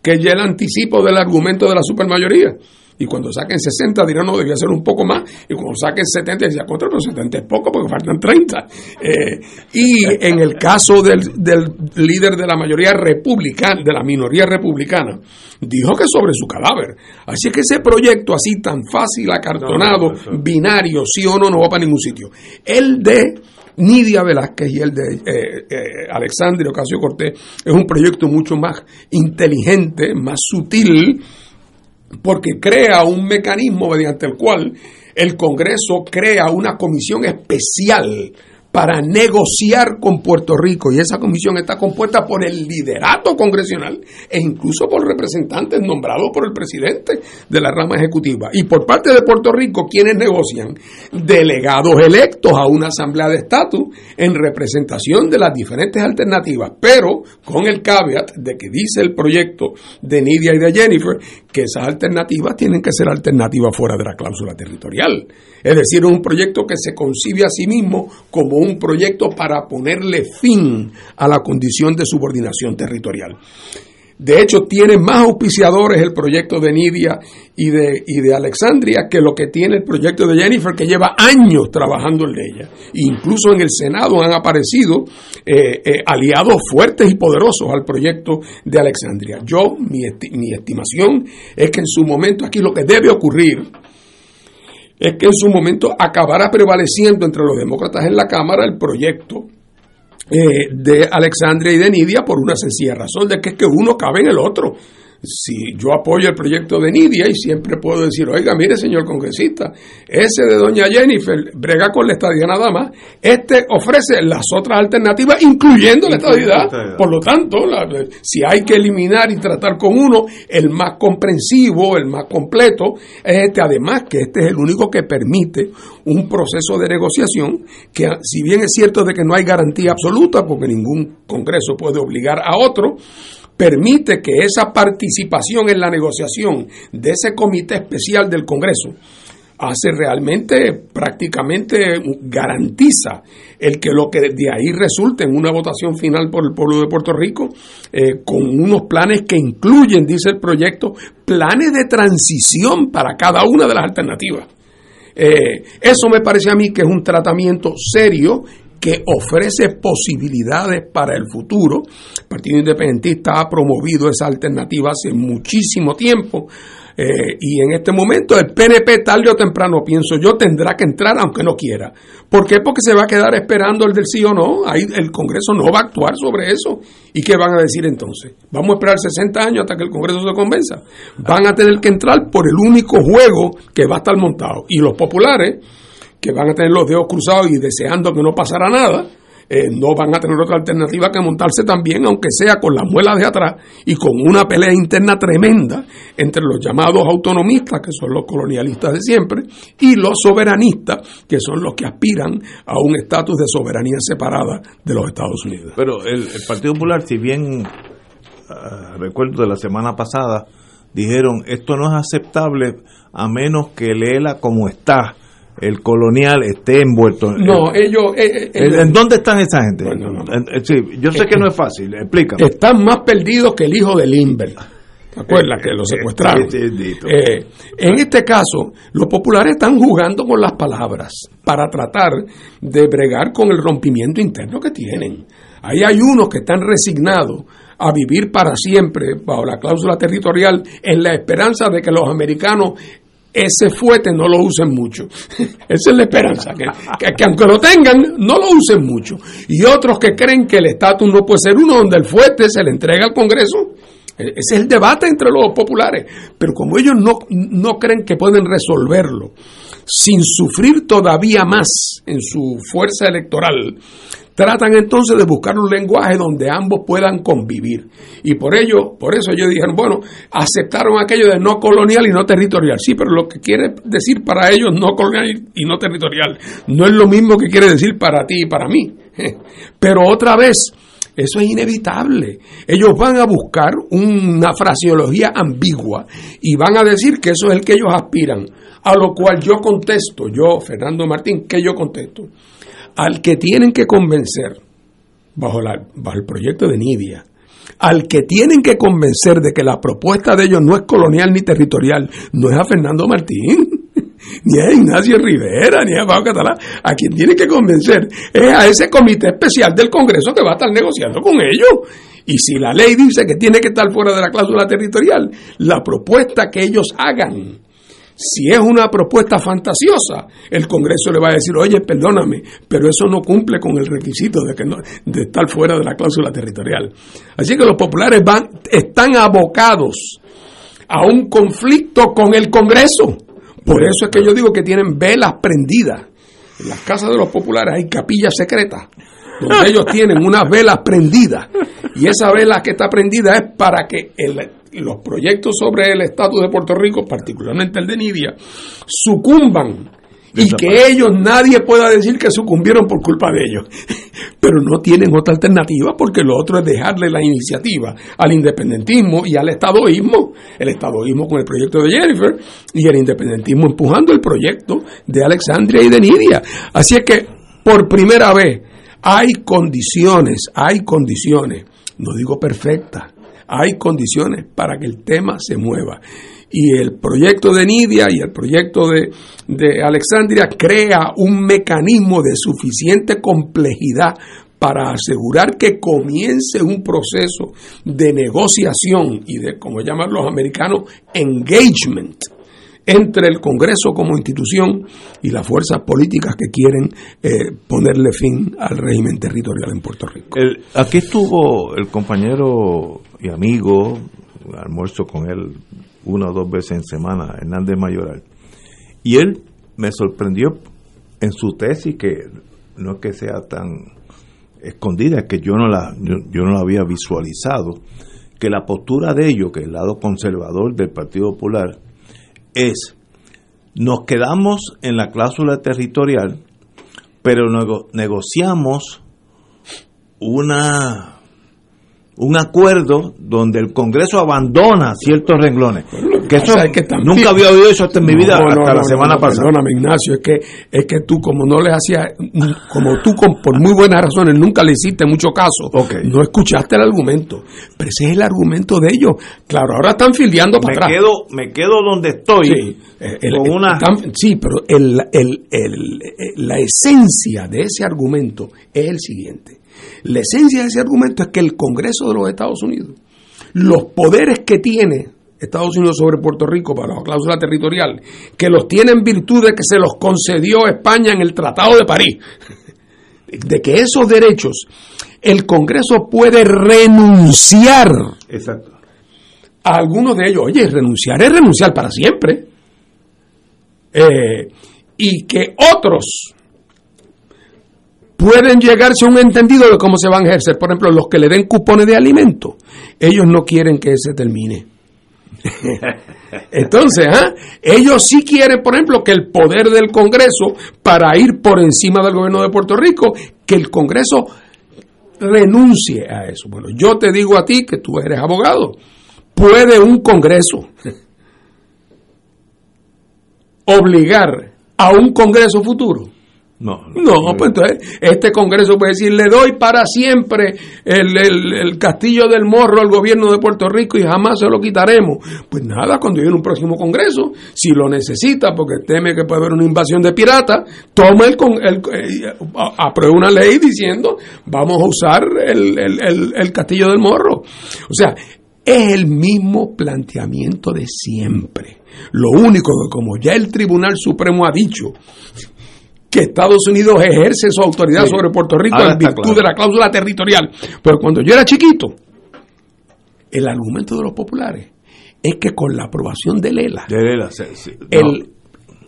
B: que ya el anticipo del argumento de la supermayoría. Y cuando saquen 60 dirán, no, debía ser un poco más. Y cuando saquen 70, decía, contra los 70 es poco porque faltan 30. Eh, y en el caso del, del líder de la mayoría republicana, de la minoría republicana, dijo que sobre su cadáver. Así que ese proyecto así tan fácil, acartonado, binario, sí o no, no va para ningún sitio. El de Nidia Velázquez y el de eh, eh, Alexandria Ocasio Cortés es un proyecto mucho más inteligente, más sutil, porque crea un mecanismo mediante el cual el Congreso crea una comisión especial para negociar con Puerto Rico y esa comisión está compuesta por el liderato congresional e incluso por representantes nombrados por el presidente de la rama ejecutiva. Y por parte de Puerto Rico, quienes negocian? Delegados electos a una asamblea de estatus en representación de las diferentes alternativas, pero con el caveat de que dice el proyecto de Nidia y de Jennifer que esas alternativas tienen que ser alternativas fuera de la cláusula territorial. Es decir, un proyecto que se concibe a sí mismo como un proyecto para ponerle fin a la condición de subordinación territorial. De hecho, tiene más auspiciadores el proyecto de Nidia y de, y de Alexandria que lo que tiene el proyecto de Jennifer, que lleva años trabajando en ella. Incluso en el Senado han aparecido eh, eh, aliados fuertes y poderosos al proyecto de Alexandria. Yo, mi, mi estimación es que en su momento aquí lo que debe ocurrir es que en su momento acabará prevaleciendo entre los demócratas en la Cámara el proyecto eh, de Alexandria y de Nidia por una sencilla razón, de que es que uno cabe en el otro. Si yo apoyo el proyecto de Nidia y siempre puedo decir, oiga, mire señor congresista, ese de doña Jennifer brega con la estadía nada más, este ofrece las otras alternativas, incluyendo la estadidad. Por lo tanto, la- si hay que eliminar y tratar con uno, el más comprensivo, el más completo, es este, además que este es el único que permite un proceso de negociación que, si bien es cierto de que no hay garantía absoluta, porque ningún Congreso puede obligar a otro, permite que esa participación en la negociación de ese comité especial del Congreso hace realmente, prácticamente garantiza el que lo que de ahí resulte en una votación final por el pueblo de Puerto Rico, eh, con unos planes que incluyen, dice el proyecto, planes de transición para cada una de las alternativas. Eh, eso me parece a mí que es un tratamiento serio que ofrece posibilidades para el futuro. El Partido Independentista ha promovido esa alternativa hace muchísimo tiempo. eh, y en este momento el PNP tarde o temprano, pienso yo, tendrá que entrar aunque no quiera. ¿Por qué? Porque se va a quedar esperando el del sí o no. Ahí el Congreso no va a actuar sobre eso. ¿Y qué van a decir entonces? Vamos a esperar 60 años hasta que el Congreso se convenza. Van a tener que entrar por el único juego que va a estar montado. Y los populares que van a tener los dedos cruzados y deseando que no pasara nada, eh, no van a tener otra alternativa que montarse también, aunque sea con las muelas de atrás y con una pelea interna tremenda entre los llamados autonomistas, que son los colonialistas de siempre, y los soberanistas, que son los que aspiran a un estatus de soberanía separada de los Estados Unidos.
A: Pero el, Partido Popular, si bien ah, recuerdo de la semana pasada, dijeron esto no es aceptable a menos que léela como está el colonial esté envuelto.
B: No, ellos... eh, eh,
A: ¿En,
B: eh,
A: en dónde están esa gente?
B: No, no.
A: Sí, yo sé que no es fácil, explícame.
B: están más perdidos que el hijo de Limber. ¿Te acuerdas que lo secuestraron? En este caso, los populares están jugando con las palabras para tratar de bregar con el rompimiento interno que tienen. Ahí hay unos que están resignados a vivir para siempre bajo la cláusula territorial en la esperanza de que los americanos ese fuete no lo usen mucho. Esa es la esperanza, que, que- que aunque lo tengan, no lo usen mucho. Y otros que creen que el estatus no puede ser uno donde el fuete se le entrega al Congreso. E- Ese es el debate entre los populares. Pero como ellos no, no creen que pueden resolverlo sin sufrir todavía más en su fuerza electoral, tratan entonces de buscar un lenguaje donde ambos puedan convivir. Y por ello, por eso ellos dijeron, bueno, aceptaron aquello de no colonial y no territorial. Sí, pero lo que quiere decir para ellos no colonial y no territorial no es lo mismo que quiere decir para ti y para mí. Pero otra vez, eso es inevitable. Ellos van a buscar una fraseología ambigua y van a decir que eso es el que ellos aspiran. A lo cual yo contesto, yo, Fernando Martín, que yo contesto? Al que tienen que convencer, bajo, el proyecto de Nidia, al que tienen que convencer de que la propuesta de ellos no es colonial ni territorial, no es a Fernando Martín, ni a Ignacio Rivera, ni a Pablo Catalán. A quien tienen que convencer es a ese comité especial del Congreso que va a estar negociando con ellos. Y si la ley dice que tiene que estar fuera de la cláusula territorial, la propuesta que ellos hagan si es una propuesta fantasiosa, el Congreso le va a decir, oye, perdóname, pero eso no cumple con el requisito de, que no, de estar fuera de la cláusula territorial. Así que los populares van, están abocados a un conflicto con el Congreso. Por eso es que yo digo que tienen velas prendidas. En las casas de los populares hay capillas secretas, donde ellos tienen unas velas prendidas. Y esa vela que está prendida es para que el- los proyectos sobre el estatus de Puerto Rico, particularmente el de Nidia, sucumban. Y que ellos, nadie pueda decir que sucumbieron por culpa de ellos. Pero no tienen otra alternativa porque lo otro es dejarle la iniciativa al independentismo y al estadoísmo. El estadoísmo con el proyecto de Jennifer y el independentismo empujando el proyecto de Alexandria y de Nidia. Así es que, por primera vez, hay condiciones, hay condiciones, no digo perfectas, hay condiciones para que el tema se mueva. Y el proyecto de Nidia y el proyecto de, de Alexandria crea un mecanismo de suficiente complejidad para asegurar que comience un proceso de negociación y de, como llaman los americanos, engagement entre el Congreso como institución y las fuerzas políticas que quieren eh, ponerle fin al régimen territorial en Puerto Rico.
A: Aquí estuvo el compañero y amigo, almuerzo con él una o dos veces en semana, Hernández Mayoral. Y él me sorprendió en su tesis, que no es que sea tan escondida, es que yo no la, yo, no la había visualizado, que la postura de ellos, que el lado conservador del Partido Popular, es, nos quedamos en la cláusula territorial, pero nego- negociamos una un acuerdo donde el Congreso abandona ciertos renglones. Que eso,
B: pasa es que también-
A: nunca había oído eso hasta en mi vida,
B: No, no,
A: hasta
B: no,
A: la semana pasada.
B: Perdóname, Ignacio, es que, es que tú, como no le hacías, como tú, con, por muy buenas razones, nunca le hiciste mucho caso, no escuchaste el argumento. Pero ese es el argumento de ellos. Claro, ahora están fildeando para
A: me
B: atrás.
A: quedo, me quedo donde estoy
B: Sí, el-
A: con una
B: están- sí, pero el- el- el- la esencia de ese argumento es el siguiente. La esencia de ese argumento es que el Congreso de los Estados Unidos, los poderes que tiene Estados Unidos sobre Puerto Rico para la cláusula territorial, que los tiene en virtud de que se los concedió España en el Tratado de París, de que esos derechos el Congreso puede renunciar
A: Exacto.
B: a algunos de ellos. Oye, renunciar es renunciar para siempre. Eh, y que otros pueden llegarse a un entendido de cómo se van a ejercer. Por ejemplo, los que le den cupones de alimento, ellos no quieren que se termine. Entonces, ¿ah? ellos sí quieren, por ejemplo, que el poder del Congreso, para ir por encima del gobierno de Puerto Rico, que el Congreso renuncie a eso. Bueno, yo te digo a ti que tú eres abogado. ¿Puede un Congreso obligar a un Congreso futuro?
A: No,
B: No, pues entonces este Congreso puede decir, le doy para siempre el, el- castillo del morro al gobierno de Puerto Rico y jamás se lo quitaremos. Pues nada, cuando llegue un próximo Congreso, si lo necesita porque teme que puede haber una invasión de piratas, toma el, el- eh, aprueba una ley diciendo vamos a usar el castillo del morro. O sea, es el mismo planteamiento de siempre. Lo único que como ya el Tribunal Supremo ha dicho que Estados Unidos ejerce su autoridad
A: Sí.
B: sobre Puerto Rico
A: Ahora
B: en virtud
A: claro.
B: de la cláusula territorial. Pero cuando yo era chiquito, el argumento de los populares es que con la aprobación de Lela,
A: De veras, sí, sí. No,
B: el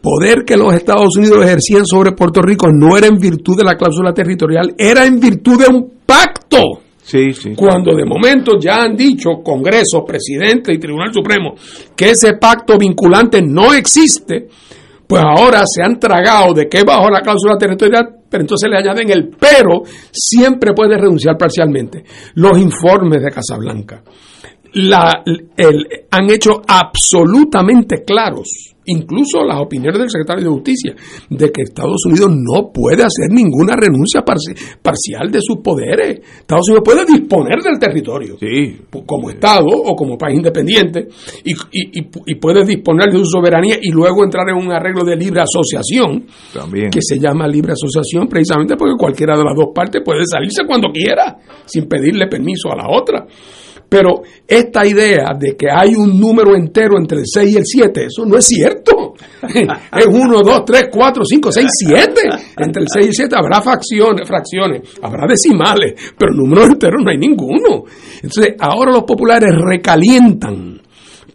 B: poder que los Estados Unidos ejercían sobre Puerto Rico no era en virtud de la cláusula territorial, era en virtud de un pacto.
A: sí, sí.
B: Cuando de momento ya han dicho Congreso, Presidente y Tribunal Supremo que ese pacto vinculante no existe, pues ahora se han tragado de que bajo la cláusula territorial, pero entonces le añaden el pero, siempre puede renunciar parcialmente. Los informes de Casablanca la, el- han hecho absolutamente claros, incluso las opiniones del secretario de Justicia, de que Estados Unidos no puede hacer ninguna renuncia parci- parcial de sus poderes. Estados Unidos puede disponer del territorio
A: Sí,
B: como Estado o como país independiente y, y- y- y puede disponer de su soberanía y luego entrar en un arreglo de libre asociación
A: también.
B: que se llama libre asociación precisamente porque cualquiera de las dos partes puede salirse cuando quiera sin pedirle permiso a la otra. Pero esta idea de que hay un número entero entre el 6 y el 7, eso no es cierto. Es 1, 2, 3, 4, 5, 6, 7. Entre el 6 y el 7 habrá fracciones, fracciones, habrá decimales, pero números enteros no hay ninguno. Entonces, ahora los populares recalientan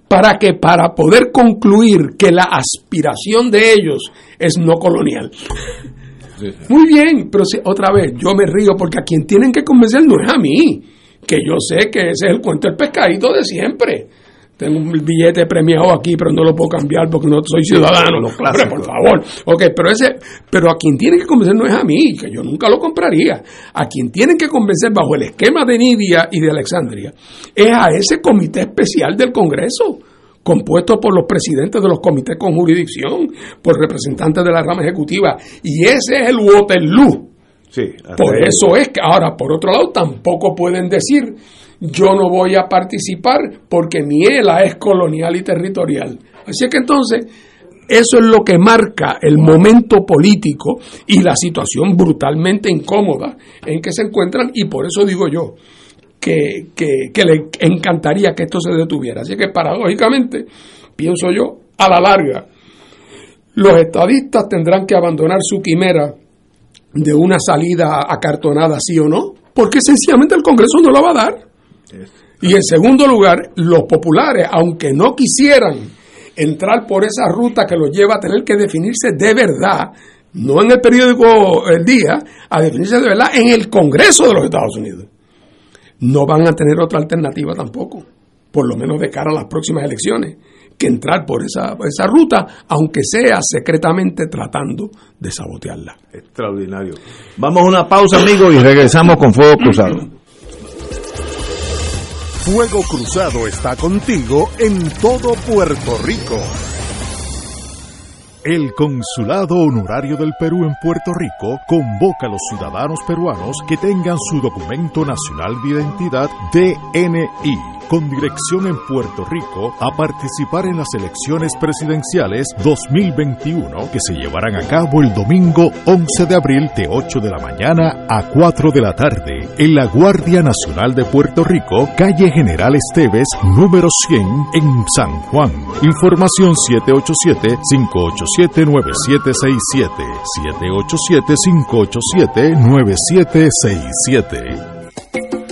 B: para que para poder concluir que la aspiración de ellos es no colonial. Muy bien, pero si- otra vez, yo me río porque a quien tienen que convencer no es a mí, que yo sé que ese es el cuento del pescadito de siempre. Tengo un billete premiado aquí, pero no lo puedo cambiar porque no soy ciudadano.
A: Los
B: Hombre,
A: clásicos.
B: por favor. Ok, pero ese, pero a quien tienen que convencer no es a mí, que yo nunca lo compraría. A quien tienen que convencer bajo el esquema de Nidia y de Alexandria es a ese comité especial del Congreso compuesto por los presidentes de los comités con jurisdicción, por representantes de la rama ejecutiva, y ese es el Waterloo.
A: Sí,
B: Por eso es que ahora, por otro lado, tampoco pueden decir yo no voy a participar porque mi ELA es colonial y territorial. Así es que entonces, eso es lo que marca el momento político y la situación brutalmente incómoda en que se encuentran y por eso digo yo que, que, que le encantaría que esto se detuviera. Así que paradójicamente, pienso yo, a la larga, los estadistas tendrán que abandonar su quimera de una salida acartonada, sí o no, porque sencillamente el Congreso no la va a dar. Y en segundo lugar, los populares, aunque no quisieran entrar por esa ruta que los lleva a tener que definirse de verdad, no en el periódico El Día, a definirse de verdad en el Congreso de los Estados Unidos, no van a tener otra alternativa tampoco, por lo menos de cara a las próximas elecciones, que entrar por esa, por esa ruta, aunque sea secretamente tratando de sabotearla.
A: Extraordinario. Vamos a una pausa, amigos, y regresamos con Fuego Cruzado.
E: Fuego Cruzado está contigo en todo Puerto Rico. El Consulado Honorario del Perú en Puerto Rico convoca a los ciudadanos peruanos que tengan su documento nacional de identidad DNI con dirección en Puerto Rico a participar en las elecciones presidenciales 2021 que se llevarán a cabo el domingo 11 de abril de 8 de la mañana a 4 de la tarde en la Guardia Nacional de Puerto Rico, calle General Esteves, número 100 en San Juan. Información 787-587-9767. 787-587-9767.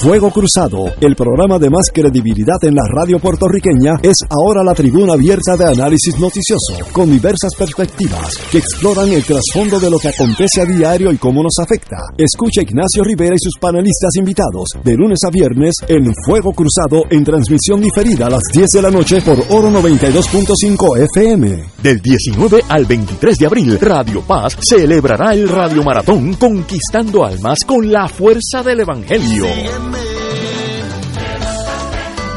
L: Fuego Cruzado, el programa de más credibilidad en la radio puertorriqueña, es ahora la tribuna abierta de análisis noticioso, con diversas perspectivas que exploran el trasfondo de lo que acontece a diario y cómo nos afecta. Escucha Ignacio Rivera y sus panelistas invitados de lunes a viernes en Fuego Cruzado en transmisión diferida a las 10 de la noche por Oro 92.5 FM.
M: Del 19 al 23 de abril, Radio Paz celebrará el Radio Maratón Conquistando Almas con la fuerza del Evangelio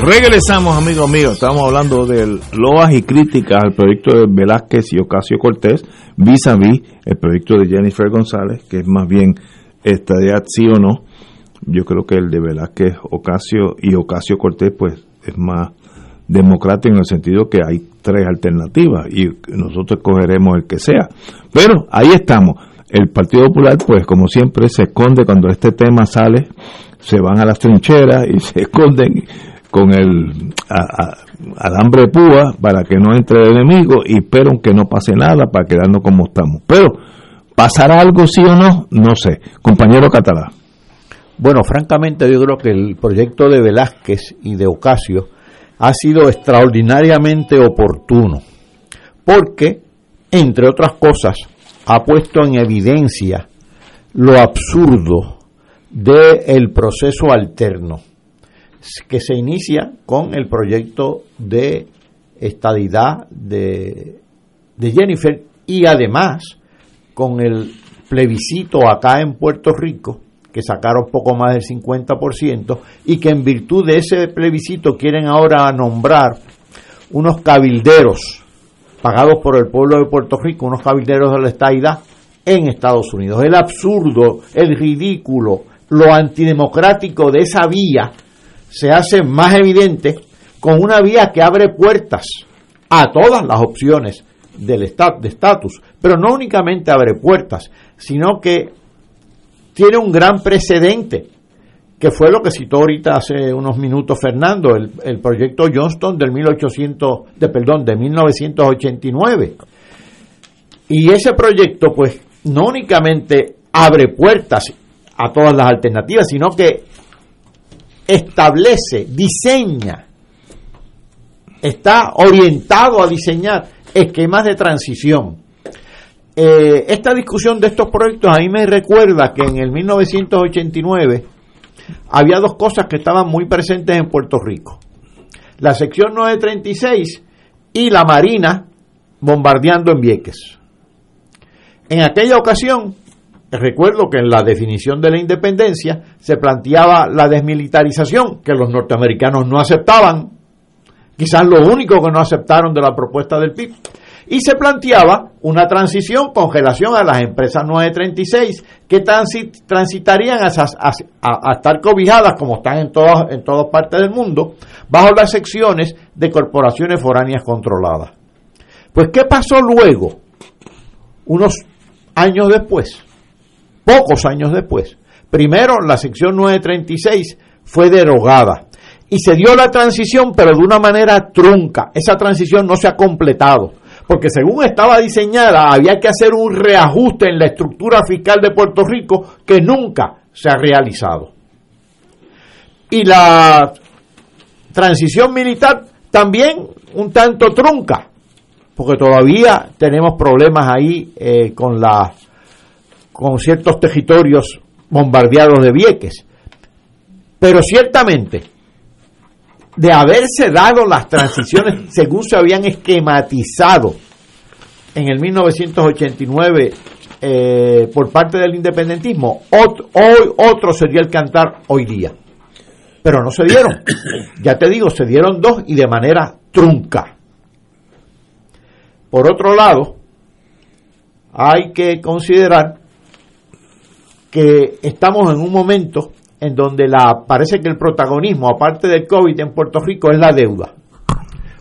A: Regresamos, amigos míos. Estamos hablando de loas y críticas al proyecto de Velázquez y Ocasio Cortés, vis a vis el proyecto de Jennifer González, que es más bien estadía sí o no. Yo creo que el de Velázquez, Ocasio y Ocasio Cortés, pues es más democrático en el sentido que hay tres alternativas y nosotros escogeremos el que sea. Pero ahí estamos. El Partido Popular, pues como siempre, se esconde cuando este tema sale, se van a las trincheras y se esconden con el alambre de púa para que no entre el enemigo y espero que no pase nada para quedarnos como estamos. Pero, ¿pasará algo sí o no? No sé. Compañero Catalá.
C: Bueno, francamente yo creo que el proyecto de Velázquez y de Ocasio ha sido extraordinariamente oportuno, porque, entre otras cosas, ha puesto en evidencia lo absurdo del proceso alterno que se inicia con el proyecto de estadidad de, de Jennifer y además con el plebiscito acá en Puerto Rico, que sacaron poco más del 50%, y que en virtud de ese plebiscito quieren ahora nombrar unos cabilderos pagados por el pueblo de Puerto Rico, unos cabilderos de la estadidad en Estados Unidos. El absurdo, el ridículo, lo antidemocrático de esa vía se hace más evidente con una vía que abre puertas a todas las opciones del de estatus, pero no únicamente abre puertas, sino que tiene un gran precedente, que fue lo que citó ahorita hace unos minutos Fernando, el, el proyecto Johnston del 1800, de perdón, de 1989. Y ese proyecto pues no únicamente abre puertas a todas las alternativas, sino que establece, diseña, está orientado a diseñar esquemas de transición. Eh, esta discusión de estos proyectos a mí me recuerda que en el 1989 había dos cosas que estaban muy presentes en Puerto Rico. La sección 936 y la Marina bombardeando en Vieques. En aquella ocasión Recuerdo que en la definición de la independencia se planteaba la desmilitarización, que los norteamericanos no aceptaban, quizás lo único que no aceptaron de la propuesta del PIB, y se planteaba una transición, congelación a las empresas 936, que transitarían a, a, estar cobijadas, como están en todas, en todas partes del mundo, bajo las secciones de corporaciones foráneas controladas. Pues, ¿qué pasó luego? Unos años después pocos años después. Primero, la sección 936 fue derogada y se dio la transición, pero de una manera trunca. Esa transición no se ha completado, porque según estaba diseñada, había que hacer un reajuste en la estructura fiscal de Puerto Rico que nunca se ha realizado. Y la transición militar también un tanto trunca, porque todavía tenemos problemas ahí eh, con la con ciertos territorios bombardeados de Vieques. Pero ciertamente de haberse dado las transiciones según se habían esquematizado en el 1989 eh, por parte del independentismo, ot- hoy otro sería el cantar hoy día. Pero no se dieron. Ya te digo, se dieron dos y de manera trunca. Por otro lado, hay que considerar que estamos en un momento en donde la, parece que el protagonismo, aparte del COVID en Puerto Rico, es la deuda.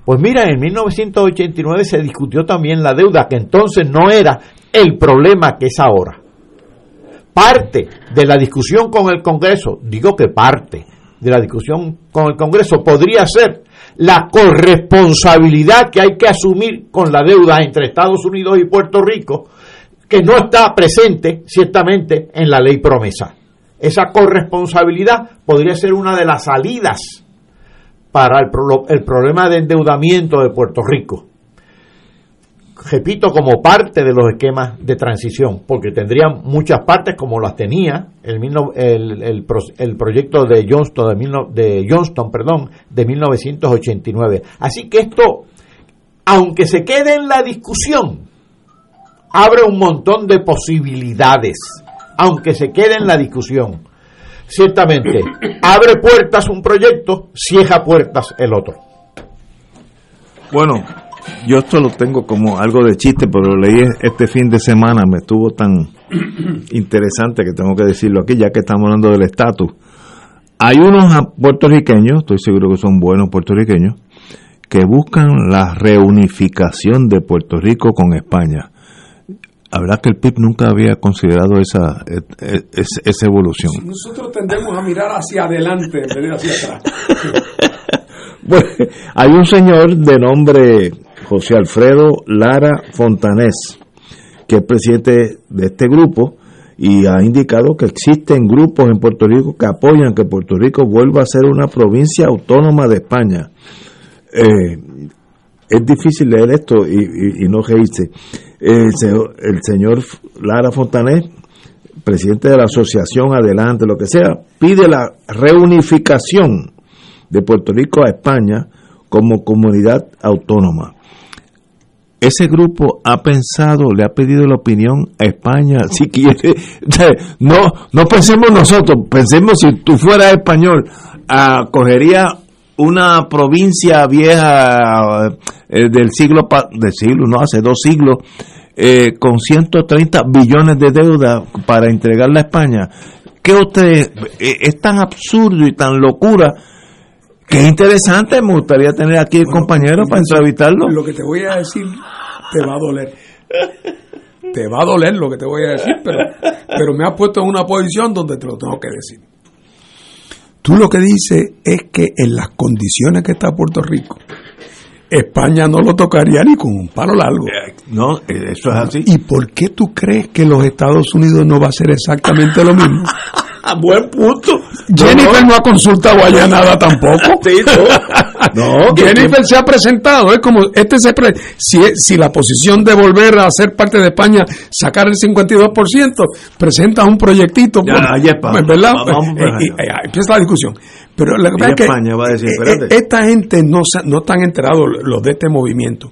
C: Pues mira, en 1989 se discutió también la deuda, que entonces no era el problema que es ahora. Parte de la discusión con el Congreso, digo que parte de la discusión con el Congreso podría ser la corresponsabilidad que hay que asumir con la deuda entre Estados Unidos y Puerto Rico, que no está presente ciertamente en la ley promesa. Esa corresponsabilidad podría ser una de las salidas para el, el problema de endeudamiento de Puerto Rico. Repito, como parte de los esquemas de transición, porque tendrían muchas partes como las tenía el, el, el pro- el proyecto de Johnston, de, mil de Johnston perdón, de 1989. Así que esto, aunque se quede en la discusión, abre un montón de posibilidades, aunque se quede en la discusión. Ciertamente, abre puertas un proyecto, cierra puertas el otro.
A: Bueno, yo esto lo tengo como algo de chiste, pero lo leí este fin de semana, me estuvo tan interesante que tengo que decirlo aquí, ya que estamos hablando del estatus. Hay unos puertorriqueños, estoy seguro que son buenos puertorriqueños, que buscan la reunificación de Puerto Rico con España. La verdad que el PIB nunca había considerado esa, eh, eh, es- esa evolución.
B: Nosotros tendemos a mirar hacia adelante en vez de hacia atrás.
A: Bueno, hay un señor de nombre José Alfredo Lara Fontanés, que es presidente de este grupo y ha indicado que existen grupos en Puerto Rico que apoyan que Puerto Rico vuelva a ser una provincia autónoma de España. Eh, es difícil leer esto y, y- y no reírse. El, el señor Lara Fontanés, presidente de la asociación Adelante, lo que sea, pide la reunificación de Puerto Rico a España como comunidad autónoma. Ese grupo ha pensado, le ha pedido la opinión a España, si quiere, no, no pensemos nosotros, pensemos si tú fueras español, ah, cogería una provincia vieja eh, del siglo, del siglo, no, hace dos siglos, eh, con 130 billones de deuda para entregarla a España. ¿Qué usted, eh, es tan absurdo y tan locura que es interesante, me gustaría tener aquí el compañero para entrevistarlo.
B: Lo que te voy a decir te va a doler. Te va a doler lo que te voy a decir, pero, pero me has puesto en una posición donde te lo tengo que decir. Tú lo que dices es que en las condiciones que está Puerto Rico, España no lo tocaría ni con un palo largo.
A: No, eh, eso es así.
B: ¿Y por qué tú crees que los Estados Unidos no va a hacer exactamente lo mismo?
A: Buen punto.
B: Jennifer no ha consultado allá nada tampoco.
A: No,
B: Jennifer se ha presentado, es como este se pre- si, si la posición de volver a ser parte de España, sacar el 52%, presenta un proyectito,
A: Ya,
B: por-
A: ya, pa-
B: ¿verdad?
A: vamos
B: Eh, y- eh, empieza la discusión. Pero la verdad es que
A: España va a decir,
B: eh, esta gente no, no están enterados los de este movimiento.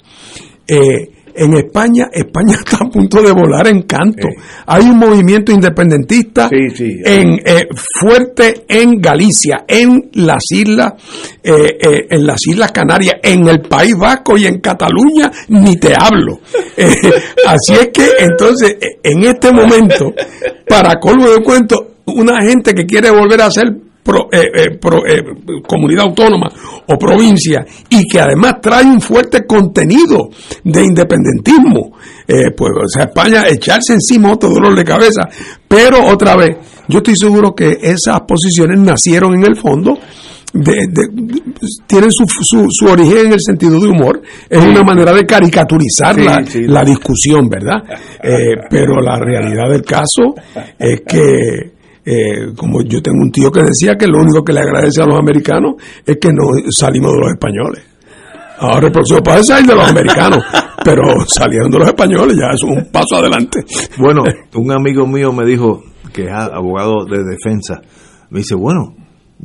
B: Eh, en España, España está a punto de volar en canto. Hay un movimiento independentista en eh, fuerte en Galicia, en las islas, eh, eh, en las islas Canarias, en el País Vasco y en Cataluña, ni te hablo. Así es que entonces, en este momento, para colmo de cuento, una gente que quiere volver a ser pro- eh, eh, pro- eh, comunidad autónoma o provincia y que además trae un fuerte contenido de independentismo, eh, pues o sea, España echarse encima otro dolor de cabeza. Pero otra vez, yo estoy seguro que esas posiciones nacieron en el fondo. De, de- tienen su, su, su origen en el sentido de humor, es una manera de caricaturizar
A: Sí,
B: la,
A: sí.
B: la discusión, ¿verdad? Eh, pero la realidad del caso es que eh, como yo tengo un tío que decía que lo único que le agradece a los americanos es que no salimos de los españoles. Ahora el próximo paso es salir de los americanos, pero salieron de los españoles, ya es un paso adelante.
A: Bueno, un amigo mío me dijo, que es abogado de defensa, me dice, bueno,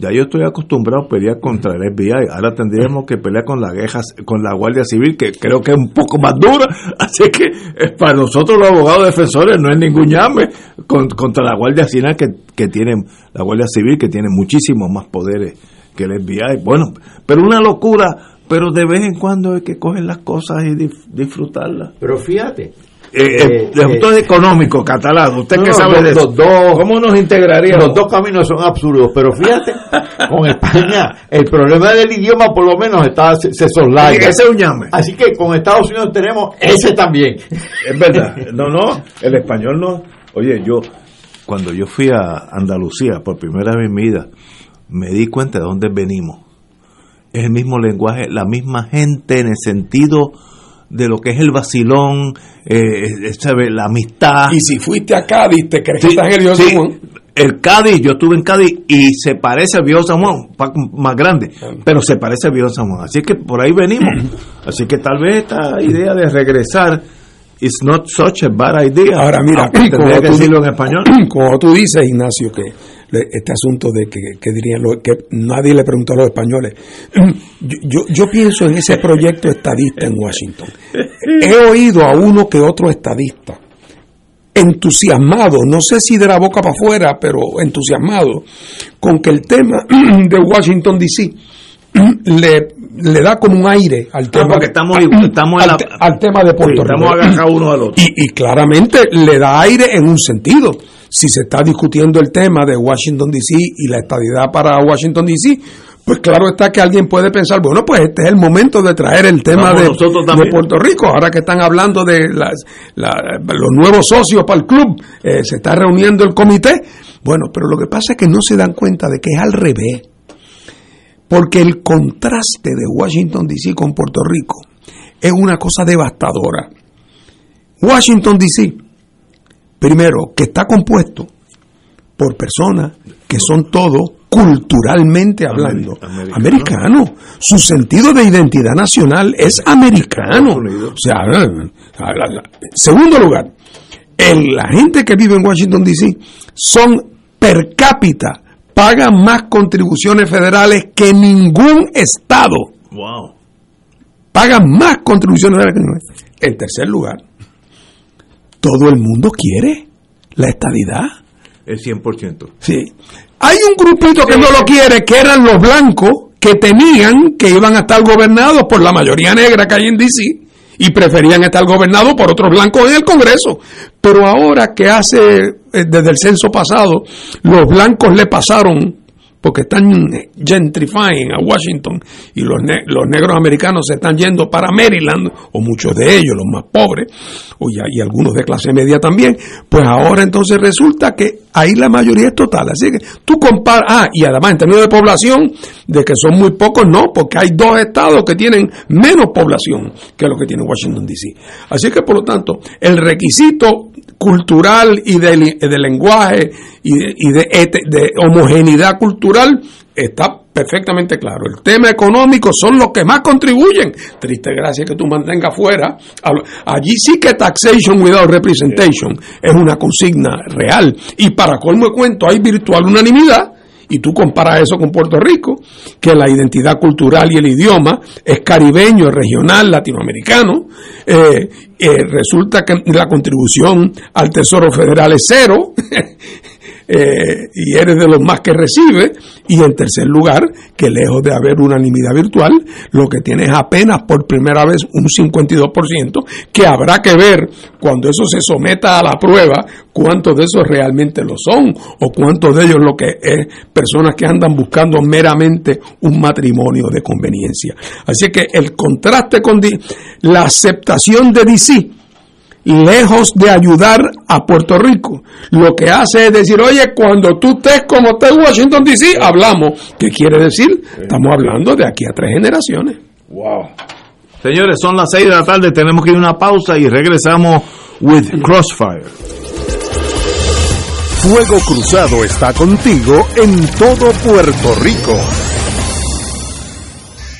A: Ya yo estoy acostumbrado a pelear contra el FBI. Ahora tendríamos que pelear con la quejas, con la Guardia Civil, que creo que es un poco más dura. Así que eh, para nosotros los abogados defensores no es ningún llame con- contra la Guardia Civil que, que tiene la Guardia Civil que tiene muchísimos más poderes que el FBI. Bueno, pero una locura. Pero de vez en cuando hay que coger las cosas y disfrutarlas.
C: Pero fíjate.
A: Eh, eh, de punto económico, catalán, usted
C: No,
A: que sabe
C: los-
A: de eso.
C: dos-
A: ¿Cómo nos integraría?
C: Los dos caminos son absurdos, pero fíjate, con España el problema del idioma por lo menos está, se, se soslaya.
A: Ese es un llame.
C: Así que con Estados Unidos tenemos ese también.
A: Es verdad. No, no, el español no. Oye, yo, cuando yo fui a Andalucía por primera vez en mi vida, me di cuenta de dónde venimos. Es el mismo lenguaje, la misma gente en el sentido de lo que es el vacilón, eh, eh, sabe, la amistad.
B: Y si fuiste a Cádiz, te crees que
A: Sí,
B: estás en el
A: sí.
B: San Juan.
A: El Cádiz, yo estuve en Cádiz y se parece al Viejo San Juan, más grande, pero se parece al Viejo San Juan. Así que por ahí venimos. Así que tal vez esta idea de regresar is not such a bad idea.
B: Ahora mira, como
A: que
B: tú,
A: en español.
B: como tú dices, Ignacio, que este asunto de que, dirían lo- que nadie le preguntó a los españoles. Yo, yo, yo pienso en ese proyecto estadista en Washington. He oído a uno que otro estadista entusiasmado, no sé si de la boca para afuera, pero entusiasmado, con que el tema de Washington DC le, le da como un aire al tema,
A: Ah, porque estamos estamos
B: al,
A: la-
B: te- al tema de Puerto Rico.
A: estamos uno al otro.
B: Y, y claramente le da aire en un sentido. Si se está discutiendo el tema de Washington DC y la estadidad para Washington DC, pues claro está que alguien puede pensar, bueno, pues este es el momento de traer el tema de, de. Puerto Rico. Ahora que están hablando de las- la- los nuevos socios para el club, eh, se está reuniendo el comité. Bueno, pero lo que pasa es que no se dan cuenta de que es al revés. Porque el contraste de Washington DC con Puerto Rico es una cosa devastadora. Washington DC, primero, que está compuesto por personas que son todos culturalmente hablando
A: Ameri-
B: americanos. Su sentido de identidad nacional es americano. O sea, segundo lugar, el- la gente que vive en Washington DC son per cápita, pagan más contribuciones federales que ningún estado
A: Wow.
B: pagan más contribuciones federales que ningún estado. En tercer lugar, todo el mundo quiere la estadidad.
A: El 100%.
B: Sí. Hay un grupito que no lo quiere, que eran los blancos, que tenían que iban a estar gobernados por la mayoría negra que hay en DC y preferían estar gobernados por otros blancos en el Congreso. Pero ahora que hace, eh, desde el censo pasado, los blancos le pasaron, porque están gentrifying a Washington y los, ne- los negros americanos se están yendo para Maryland, o muchos de ellos, los más pobres, o ya- y algunos de clase media también, pues ahora entonces resulta que ahí la mayoría es total. Así que tú comparas, ah, y además en términos de población, de que son muy pocos, no, porque hay dos estados que tienen menos población que lo que tiene Washington DC. Así que por lo tanto, el requisito cultural y de, lenguaje y, de, y de de homogeneidad cultural está perfectamente claro. El tema económico son los que más contribuyen. Triste gracia que tú mantengas fuera. Allí sí que taxation without representation es una consigna real. Y para colmo de cuento hay virtual unanimidad. Y tú comparas eso con Puerto Rico, que la identidad cultural y el idioma es caribeño, regional, latinoamericano. eh, eh, resulta que la contribución al Tesoro Federal es cero. eh, y eres de los más que recibe. Y en tercer lugar, que lejos de haber unanimidad virtual, lo que tienes apenas por primera vez un 52%, que habrá que ver cuando eso se someta a la prueba, cuántos de esos realmente lo son, o cuántos de ellos lo que es personas que andan buscando meramente un matrimonio de conveniencia. Así que el contraste con la aceptación de DC, lejos de ayudar a Puerto Rico, lo que hace es decir, oye, cuando tú estés como está en Washington DC, hablamos. ¿Qué quiere decir? Estamos hablando de aquí a tres generaciones.
A: Wow. Señores, son las 6 de la tarde, tenemos que ir a una pausa y regresamos with Crossfire.
E: Fuego Cruzado está contigo en todo Puerto Rico.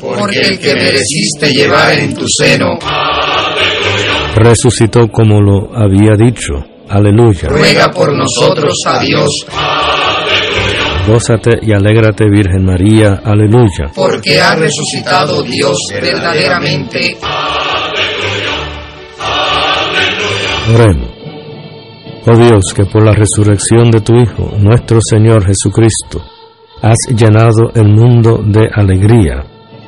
N: Porque el que mereciste llevar en tu seno,
O: Resucitó como lo había dicho, aleluya.
N: ruega por nosotros a Dios,
O: Gózate y alégrate, Virgen María, aleluya.
N: porque ha resucitado Dios verdaderamente.
O: Oremos. Oh Dios, que por la resurrección de tu Hijo, nuestro Señor Jesucristo, has llenado el mundo de alegría.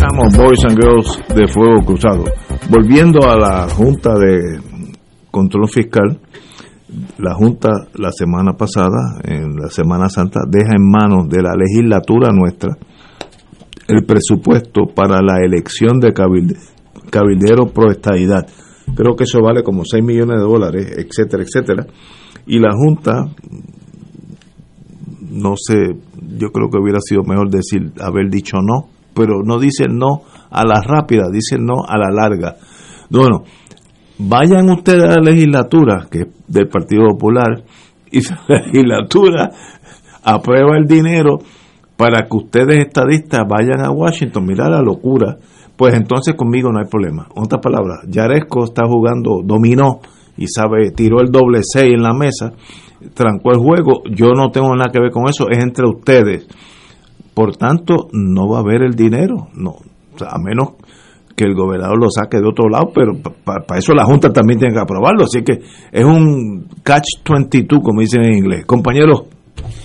A: Regresamos, Boys and Girls de Fuego Cruzado. Volviendo a la Junta de Control Fiscal, la Junta la semana pasada, en la Semana Santa, deja en manos de la legislatura nuestra el presupuesto para la elección de cabilde, cabildero pro estadidad. Creo que eso vale como 6 millones de dólares, etcétera, etcétera. Y la Junta, no sé, yo creo que hubiera sido mejor decir, haber dicho no, pero no dice no a la rápida, dice no a la larga. Bueno, vayan ustedes a la legislatura, que es del Partido Popular, y la legislatura aprueba el dinero para que ustedes estadistas vayan a Washington, mira la locura, pues entonces conmigo no hay problema. Otras palabras, Yaresco está jugando dominó y sabe, tiró el doble 6 en la mesa, trancó el juego, yo no tengo nada que ver con eso, es entre ustedes. Por tanto, no va a haber el dinero, no, a menos que el gobernador lo saque de otro lado, pero para eso la Junta también tiene que aprobarlo, así que es un catch-22, como dicen en inglés. Compañeros,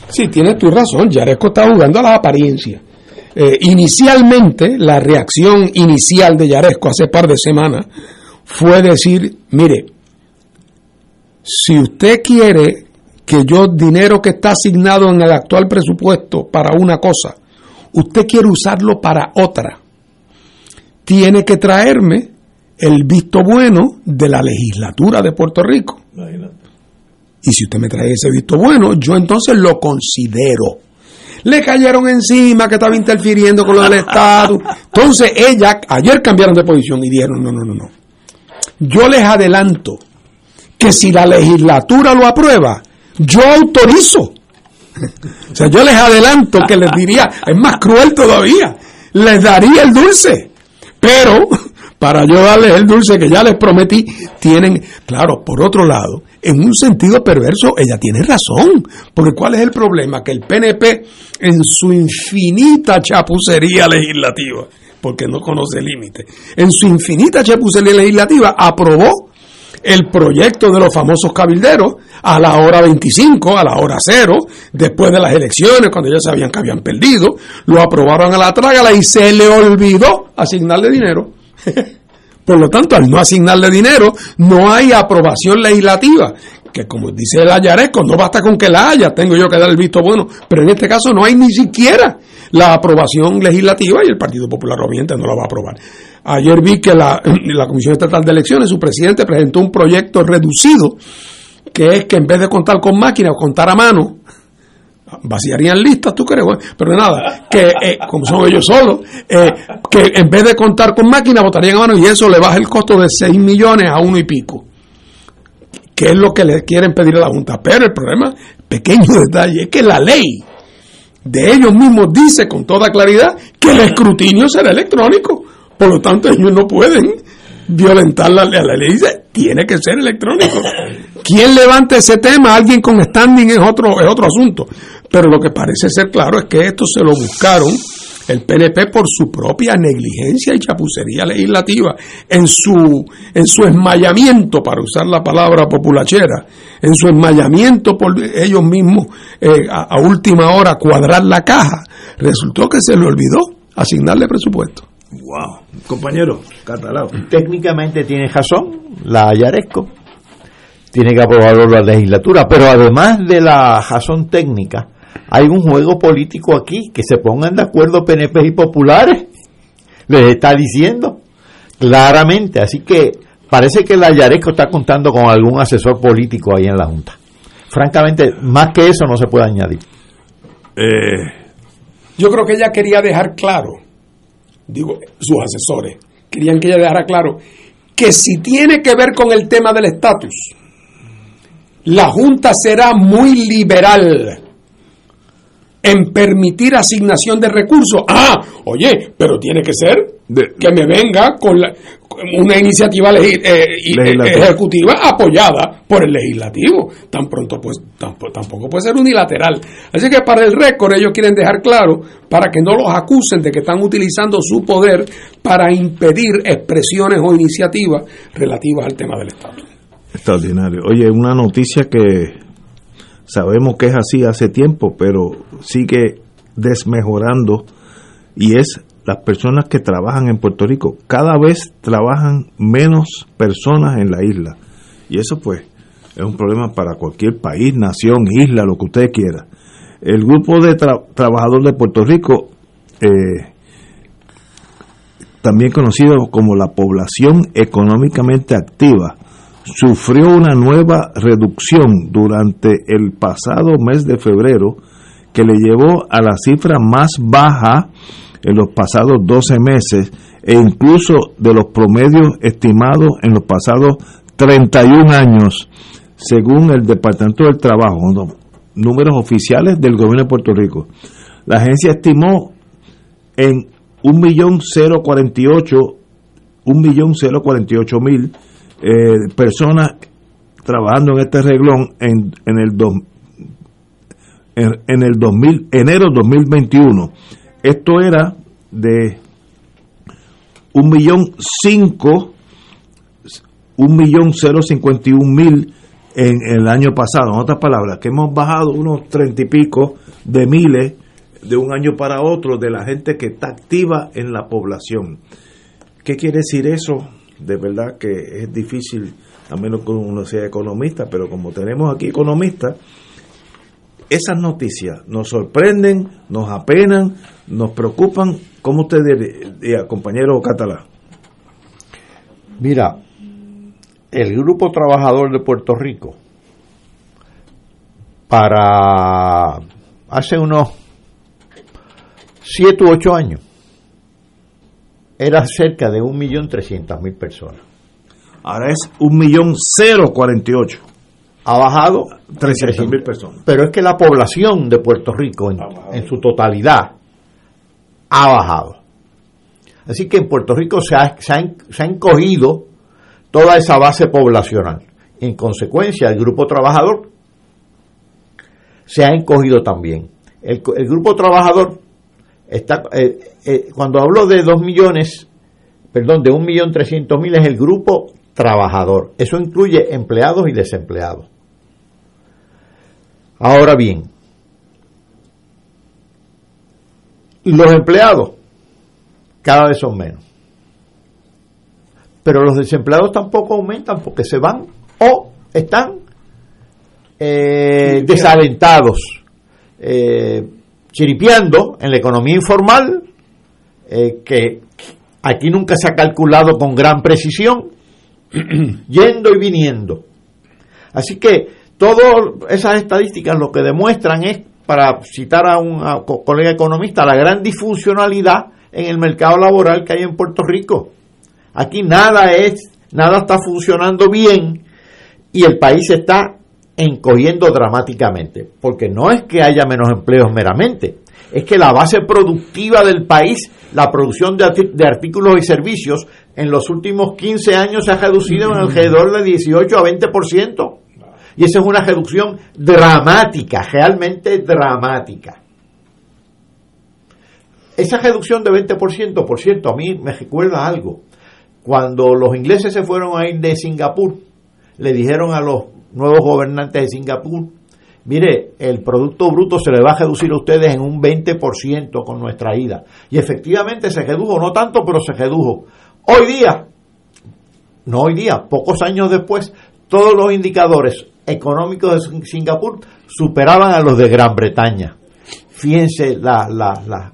B: Sí, tienes tu razón. Yaresco está jugando a las apariencias. Eh, inicialmente, la reacción inicial de Yaresco hace par de semanas fue decir, mire, si usted quiere que yo dinero que está asignado en el actual presupuesto para una cosa, usted quiere usarlo para otra, tiene que traerme el visto bueno de la legislatura de Puerto Rico. Y si usted me trae ese visto bueno, yo entonces lo considero. Le cayeron encima que estaba interfiriendo con lo del Estado. Entonces ella, ayer cambiaron de posición y dijeron, no, no, no, no. Yo les adelanto que si la legislatura lo aprueba, yo autorizo. O sea, yo les adelanto que les diría, es más cruel todavía, les daría el dulce. Pero para yo darles el dulce que ya les prometí, tienen, claro, por otro lado, en un sentido perverso, ella tiene razón. Porque ¿cuál es el problema? Que el PNP, en su infinita chapucería legislativa, porque no conoce límite, en su infinita chapucería legislativa, aprobó el proyecto de los famosos cabilderos a la hora 25, a la hora cero, después de las elecciones, cuando ya sabían que habían perdido, lo aprobaron a la trágala y se le olvidó asignarle dinero. Por lo tanto, al no asignarle dinero, no hay aprobación legislativa que como dice el Ayaresco, no basta con que la haya, tengo yo que dar el visto bueno, pero en este caso no hay ni siquiera la aprobación legislativa y el Partido Popular obviamente no la va a aprobar. Ayer vi que la, Comisión Estatal de Elecciones, su presidente presentó un proyecto reducido, que es que en vez de contar con máquinas, contar a mano, vaciarían listas, tú crees, pero nada, que eh, como son ellos solos, eh, que en vez de contar con máquinas, votarían a mano y eso le baja el costo de 6 millones a uno y pico que es lo que le quieren pedir a la Junta. Pero el problema, pequeño detalle, es que la ley de ellos mismos dice con toda claridad que el escrutinio será electrónico. Por lo tanto, ellos no pueden violentar la ley. La ley dice, tiene que ser electrónico. ¿Quién levanta ese tema? Alguien con standing es otro, es otro asunto. Pero lo que parece ser claro es que esto se lo buscaron el PNP por su propia negligencia y chapucería legislativa, en su, en su esmayamiento, para usar la palabra populachera, en su esmayamiento por ellos mismos eh, a, última hora cuadrar la caja, resultó que se le olvidó asignarle presupuesto.
A: Wow, compañero, catalán.
C: Técnicamente tiene razón, la Yaresco, tiene que aprobarlo la legislatura, pero además de la razón técnica, hay un juego político aquí, que se pongan de acuerdo PNP y populares, les está diciendo claramente, así que parece que la Yaresco está contando con algún asesor político ahí en la Junta. Francamente, más que eso no se puede añadir.
B: Eh, yo creo que ella quería dejar claro, digo, sus asesores, querían que ella dejara claro que si tiene que ver con el tema del estatus, la Junta será muy liberal en permitir asignación de recursos. Ah, oye, pero tiene que ser que me venga con una iniciativa eh, eh, ejecutiva apoyada por el legislativo. Tan pronto pues tampoco puede ser unilateral. Así que para el récord ellos quieren dejar claro para que no los acusen de que están utilizando su poder para impedir expresiones o iniciativas relativas al tema del Estado.
A: Extraordinario. Oye, una noticia que Sabemos que es así hace tiempo, pero sigue desmejorando y es las personas que trabajan en Puerto Rico. Cada vez trabajan menos personas en la isla. Y eso pues es un problema para cualquier país, nación, isla, lo que usted quiera. El grupo de trabajadores de Puerto Rico, eh, también conocido como la población económicamente activa, sufrió una nueva reducción durante el pasado mes de febrero que le llevó a la cifra más baja en los pasados 12 meses e incluso de los promedios estimados en los pasados 31 años, según el Departamento del Trabajo, números oficiales del gobierno de Puerto Rico. La agencia estimó en 1.048 1.048.000 eh, personas trabajando en este reglón en, en el en, el 2000, enero 2021. Esto era de un millón cinco, un millón cero cincuenta y un mil en el año pasado. En otras palabras, que hemos bajado unos treinta y pico de miles de un año para otro de la gente que está activa en la población. ¿Qué quiere decir eso? De verdad que es difícil, a menos que uno sea economista, pero como tenemos aquí economistas, esas noticias nos sorprenden, nos apenan, nos preocupan. ¿Cómo usted diría, compañero catalán?
C: Mira, el Grupo Trabajador de Puerto Rico, para hace unos siete u ocho años, era cerca de 1.300.000 personas.
A: Ahora es 1.048.
C: Ha bajado
A: 300.000 personas.
C: Pero es que la población de Puerto Rico en, su totalidad ha bajado. Así que en Puerto Rico se ha, se, ha, encogido toda esa base poblacional. En consecuencia, el grupo trabajador se ha encogido también. El, el grupo trabajador está, eh, eh, cuando hablo de 2 millones, perdón, de 1.300.000 es el grupo trabajador. Eso incluye empleados y desempleados. Ahora bien, los empleados cada vez son menos. Pero los desempleados tampoco aumentan porque se van o están eh, desalentados, eh, chiripiando en la economía informal, eh, que aquí nunca se ha calculado con gran precisión, yendo y viniendo. Así que todas esas estadísticas lo que demuestran es, para citar a un colega economista, la gran disfuncionalidad en el mercado laboral que hay en Puerto Rico. Aquí nada es, nada está funcionando bien y el país está encogiendo dramáticamente, porque no es que haya menos empleos meramente, es que la base productiva del país, la producción de, de artículos y servicios, en los últimos 15 años se ha reducido en alrededor de 18 a 20%. Y esa es una reducción dramática, realmente dramática. Esa reducción de 20%, por cierto, a mí me recuerda algo. Cuando los ingleses se fueron a ir de Singapur, le dijeron a los nuevos gobernantes de Singapur, mire, el Producto Bruto se le va a reducir a ustedes en un 20% con nuestra ida. Y efectivamente se redujo, no tanto, pero se redujo. Hoy día, no hoy día, pocos años después, todos los indicadores económicos de Singapur superaban a los de Gran Bretaña. Fíjense la- la- la-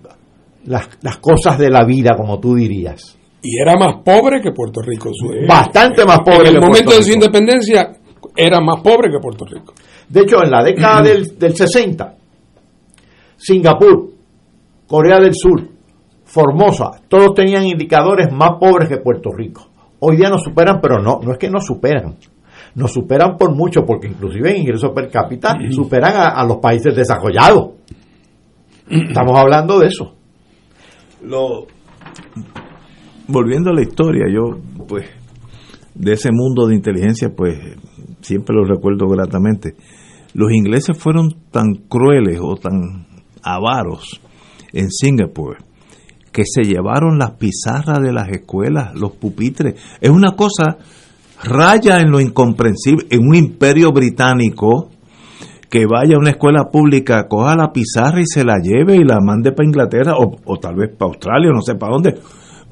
C: las, las cosas de la vida, como tú dirías.
B: Y era más pobre que Puerto Rico. Su-
C: Bastante más pobre
B: En
C: que
B: el momento
C: Puerto
B: de su
C: Rico.
B: independencia era más pobre que Puerto Rico.
C: De hecho, en la década del, del 60, Singapur, Corea del Sur, Formosa, todos tenían indicadores más pobres que Puerto Rico. Hoy día nos superan, pero no, no es que nos superan. Nos superan por mucho, porque inclusive en ingresos per cápita superan a, a los países desarrollados. Estamos hablando de eso.
A: Lo, volviendo a la historia, yo, pues, de ese mundo de inteligencia, pues, siempre lo recuerdo gratamente. Los ingleses fueron tan crueles o tan avaros en Singapur que se llevaron las pizarras de las escuelas, los pupitres. Es una cosa raya en lo incomprensible, en un imperio británico que vaya a una escuela pública, coja la pizarra y se la lleve y la mande para Inglaterra o, o tal vez para Australia, no sé para dónde,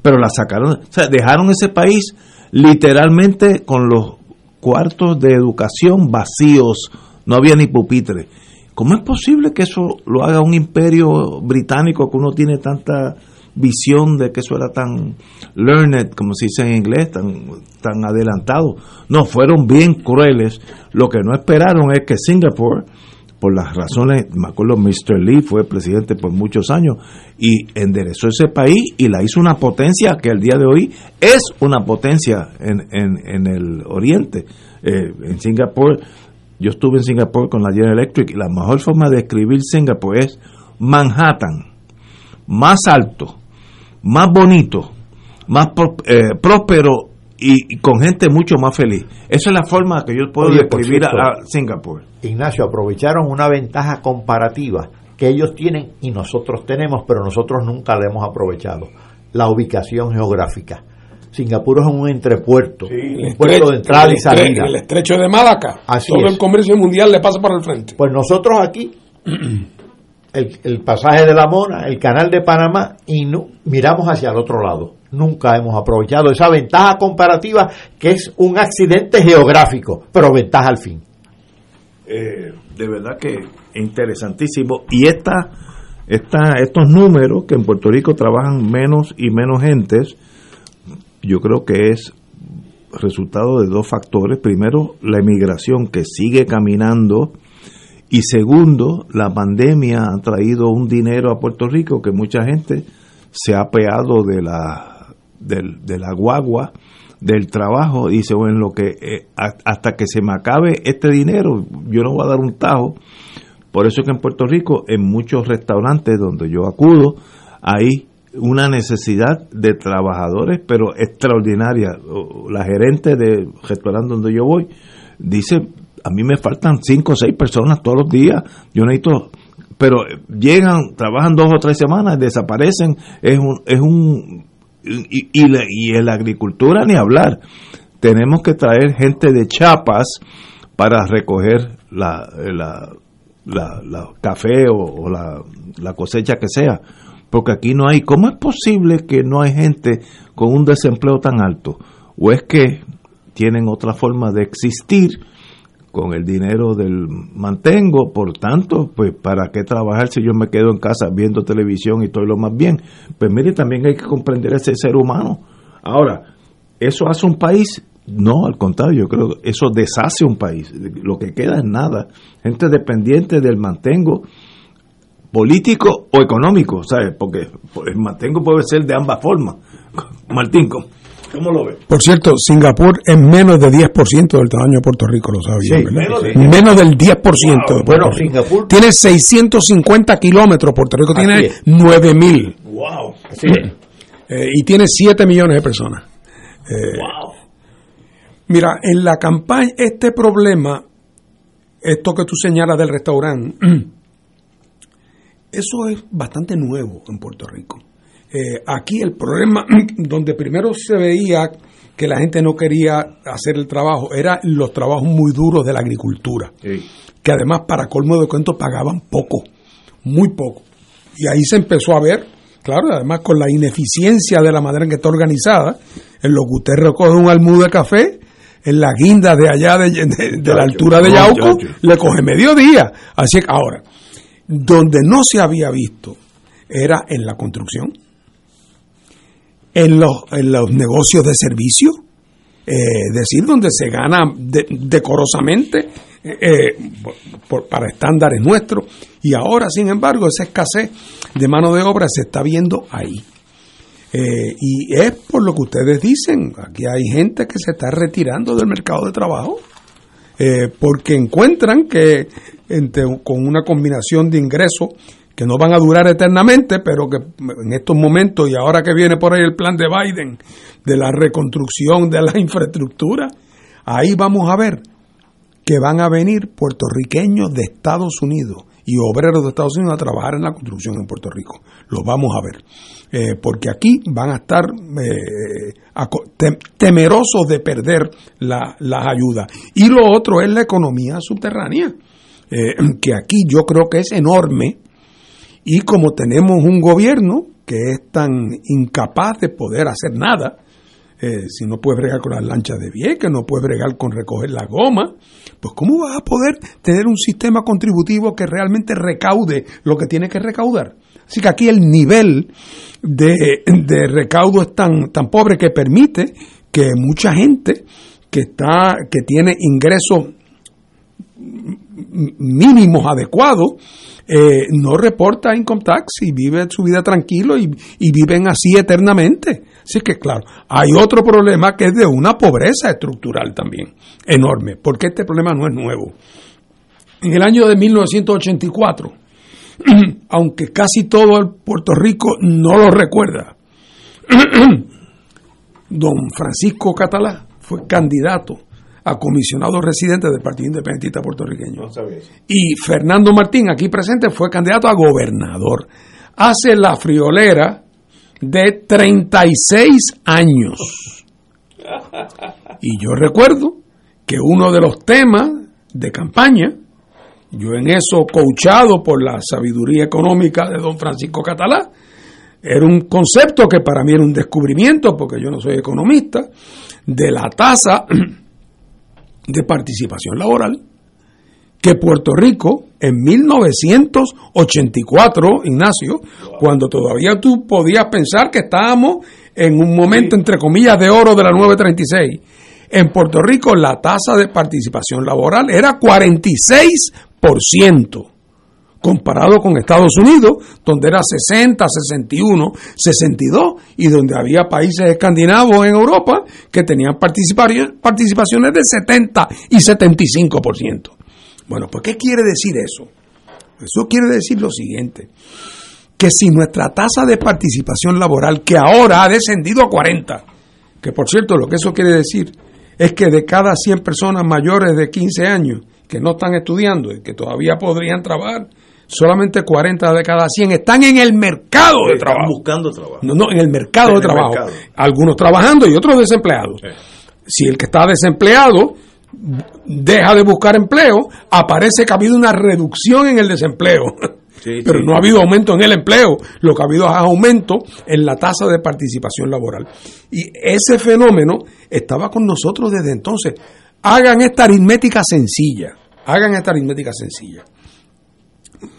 A: pero la sacaron, o sea, dejaron ese país literalmente con los cuartos de educación vacíos, no había ni pupitre. ¿Cómo es posible que eso lo haga un imperio británico que uno tiene tanta visión de que eso era tan learned, como se dice en inglés, tan, tan adelantado? No, fueron bien crueles. Lo que no esperaron es que Singapur, por las razones, me acuerdo, Mr. Lee fue presidente por muchos años y enderezó ese país y la hizo una potencia que al día de hoy es una potencia en, en, en el oriente. Eh, en Singapur, yo estuve en Singapur con la General Electric y la mejor forma de escribir Singapur es Manhattan, más alto, más bonito, más pro- eh, próspero y, y con gente mucho más feliz. Esa es la forma que yo puedo
C: Oye,
A: describir a,
C: cierto,
A: a Singapur.
C: Ignacio, aprovecharon una ventaja comparativa que ellos tienen y nosotros tenemos, pero nosotros nunca la hemos aprovechado. La ubicación geográfica. Singapur es un entrepuerto,
B: El
C: un puerto de entrada y salida.
B: El estrecho de Malaca.
C: Así
B: Todo
C: es.
B: el comercio mundial le pasa por el frente.
C: Pues nosotros aquí, el, el pasaje de la Mona, el canal de Panamá, y no, miramos hacia el otro lado. Nunca hemos aprovechado esa ventaja comparativa que es un accidente geográfico, pero ventaja al fin.
A: Eh, de verdad que interesantísimo. Y esta, esta, estos números que en Puerto Rico trabajan menos y menos gentes, yo creo que es resultado de dos factores. Primero, la emigración que sigue caminando. Y segundo, la pandemia ha traído un dinero a Puerto Rico que mucha gente se ha peado de la, del- de la guagua del trabajo. Dice, bueno, lo que, eh, hasta que se me acabe este dinero, yo no voy a dar un tajo. Por eso es que en Puerto Rico, en muchos restaurantes donde yo acudo, hay una necesidad de trabajadores, pero extraordinaria. La gerente del restaurante donde yo voy dice, a mí me faltan cinco o seis personas todos los días, yo necesito, pero llegan, trabajan dos o tres semanas, desaparecen, es un, es un y, la, en la agricultura ni hablar. tenemos que traer gente de Chiapas para recoger la, la, la, la café o, o la, la cosecha que sea, porque aquí no hay. ¿Cómo es posible que no hay gente con un desempleo tan alto? ¿O es que tienen otra forma de existir con el dinero del mantengo? Por tanto, pues ¿para qué trabajar si yo me quedo en casa viendo televisión y estoy lo más bien? Pues mire, también hay que comprender ese ser humano. Ahora, ¿eso hace un país? No, al contrario, yo creo que eso deshace un país. Lo que queda es nada. Gente dependiente del mantengo político o económico, ¿sabes? Porque el mantengo puede ser de ambas formas. Martín, ¿cómo, cómo lo ves?
B: Por cierto, Singapur es menos de 10% del tamaño de Puerto Rico, lo sabía,
A: Sí, menos de-
B: Menos del 10% de Puerto
C: Bueno,
B: Rico.
C: Singapur-
B: Tiene 650 kilómetros, Puerto Rico
C: Así
B: tiene
C: es.
B: 9000
A: ¡Wow!
C: Así es.
B: eh, y tiene 7 millones de personas. Eh, Mira, en la campaña, este problema, esto que tú señalas del restaurante, eso es bastante nuevo en Puerto Rico. Eh, aquí el problema, donde primero se veía que la gente no quería hacer el trabajo, eran los trabajos muy duros de la agricultura, que además para colmo de cuento pagaban poco, muy poco. Y ahí se empezó a ver, claro, además con la ineficiencia de la manera en que está organizada, en lo que usted recoge un almudo de café, en la guinda de allá de, de- de la altura de Yauco, le coge medio día. Así que ahora, donde no se había visto era en la construcción, en los, en los negocios de servicio, eh, decir, donde se gana de- decorosamente eh, eh, por- para estándares nuestros. Y ahora, sin embargo, esa escasez de mano de obra se está viendo ahí. Eh, y es por lo que ustedes dicen, aquí hay gente que se está retirando del mercado de trabajo porque encuentran que entre- con una combinación de ingresos que no van a durar eternamente, pero que en estos momentos y ahora que viene por ahí el plan de Biden de la reconstrucción de la infraestructura, ahí vamos a ver que van a venir puertorriqueños de Estados Unidos y obreros de Estados Unidos a trabajar en la construcción en Puerto Rico. Lo vamos a ver. Eh, porque aquí van a estar eh, temerosos de perder la- las ayudas. Y lo otro es la economía subterránea, eh, que aquí yo creo que es enorme. Y como tenemos un gobierno que es tan incapaz de poder hacer nada, eh, si no puedes bregar con las lanchas de Vieques, no puedes bregar con recoger la goma, pues ¿cómo vas a poder tener un sistema contributivo que realmente recaude lo que tiene que recaudar? Así que aquí el nivel de, de recaudo es tan, tan pobre que permite que mucha gente que está, que tiene ingresos mínimos adecuados, eh, no reporta income tax y vive su vida tranquilo y, y viven así eternamente. Así que, claro, hay otro problema que es de una pobreza estructural también, enorme, porque este problema no es nuevo. En el año de 1984, aunque casi todo el Puerto Rico no lo recuerda, don Francisco Catalá fue candidato a comisionado residente del Partido Independentista Puertorriqueño. Y Fernando Martín, aquí presente, fue candidato a gobernador. Hace la friolera de 36 años. Y yo recuerdo que uno de los temas de campaña, yo en eso coachado por la sabiduría económica de don Francisco Catalá, era un concepto que para mí era un descubrimiento, porque yo no soy economista, de la tasa de participación laboral que Puerto Rico en 1984, Ignacio, cuando todavía tú podías pensar que estábamos en un momento, entre comillas, de oro de la 936, en Puerto Rico la tasa de participación laboral era 46%, comparado con Estados Unidos, donde era 60, 61, 62, y donde había países escandinavos en Europa que tenían participa- participaciones de 70 y 75%. Bueno, pues ¿qué quiere decir eso? Eso quiere decir lo siguiente, que si nuestra tasa de participación laboral, que ahora ha descendido a 40, que por cierto lo que eso quiere decir es que de cada 100 personas mayores de 15 años que no están estudiando y que todavía podrían trabajar, solamente 40 de cada 100 están en el mercado de trabajo.
A: buscando trabajo.
B: No, no, en el mercado
A: En
B: de
A: el
B: trabajo.
A: mercado.
B: Algunos trabajando y otros desempleados. si el que está desempleado deja de buscar empleo, aparece que ha habido una reducción en el desempleo. Pero no ha habido aumento en el empleo, lo que ha habido es aumento en la tasa de participación laboral. Y ese fenómeno estaba con nosotros desde entonces. Hagan esta aritmética sencilla, hagan esta aritmética sencilla.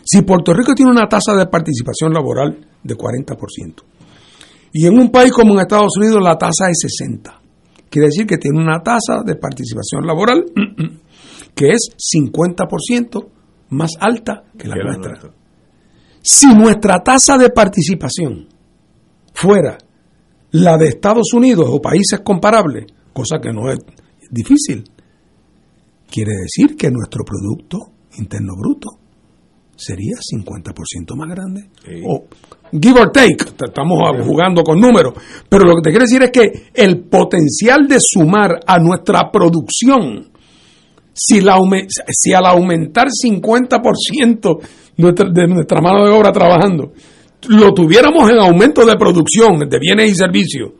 B: Si Puerto Rico tiene una tasa de participación laboral de 40%, y en un país como en Estados Unidos la tasa es 60%, quiere decir que tiene una tasa de participación laboral que es 50% más alta que la nuestra. Si nuestra tasa de participación fuera la de Estados Unidos o países comparables, cosa que no es difícil, quiere decir que nuestro Producto Interno Bruto sería 50% más grande. O give or take, estamos jugando con números, pero lo que te quiero decir es que el potencial de sumar a nuestra producción, si, la, si al aumentar 50% de nuestra mano de obra trabajando, lo tuviéramos en aumento de producción de bienes y servicios,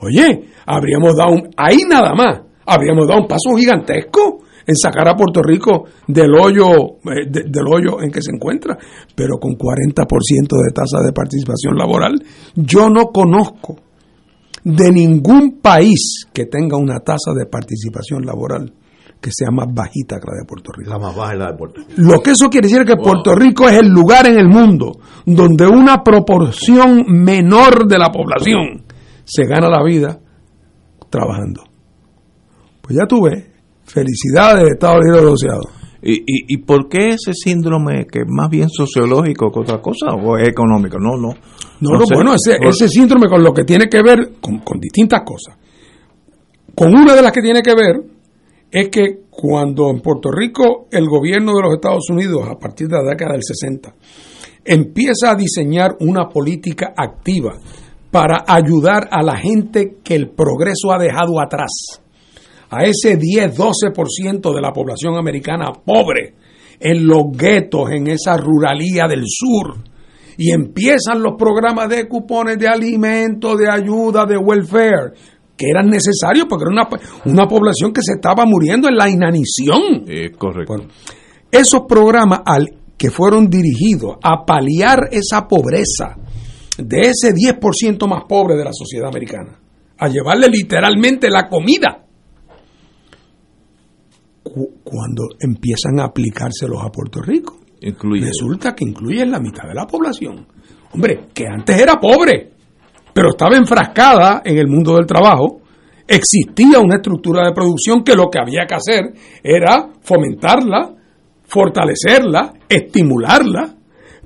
B: oye, habríamos dado un, ahí nada más, habríamos dado un paso gigantesco en sacar a Puerto Rico del hoyo, eh, del hoyo en que se encuentra, pero con 40% de tasa de participación laboral, yo no conozco de ningún país que tenga una tasa de participación laboral que sea más bajita que la de Puerto Rico.
C: La más baja es la de Puerto Rico.
B: Lo que eso quiere decir es que Puerto Rico es el lugar en el mundo donde una proporción menor de la población se gana la vida trabajando. Pues ya tuve. Felicidades, Estados Unidos asociado.
A: ¿Y, y, y por qué ese síndrome que es más bien sociológico que otra cosa o es económico? No, no.
B: No, no, bueno, ese, ese síndrome con lo que tiene que ver con, con distintas cosas. Con una de las que tiene que ver es que cuando en Puerto Rico el gobierno de los Estados Unidos, a partir de la década del 60, empieza a diseñar una política activa para ayudar a la gente que el progreso ha dejado atrás, a ese 10-12% de la población americana pobre, en los guetos, en esa ruralía del sur, y empiezan los programas de cupones de alimentos, de ayuda, de welfare, que eran necesarios porque era una, una población que se estaba muriendo en la inanición.
A: correcto.
B: esos programas al, que fueron dirigidos a paliar esa pobreza de ese 10% más pobre de la sociedad americana, a llevarle literalmente la comida. Cuando empiezan a aplicárselos a Puerto Rico, resulta que incluyen la mitad de la población. Hombre, que antes era pobre, pero estaba enfrascada en el mundo del trabajo, existía una estructura de producción que lo que había que hacer era fomentarla, fortalecerla, estimularla,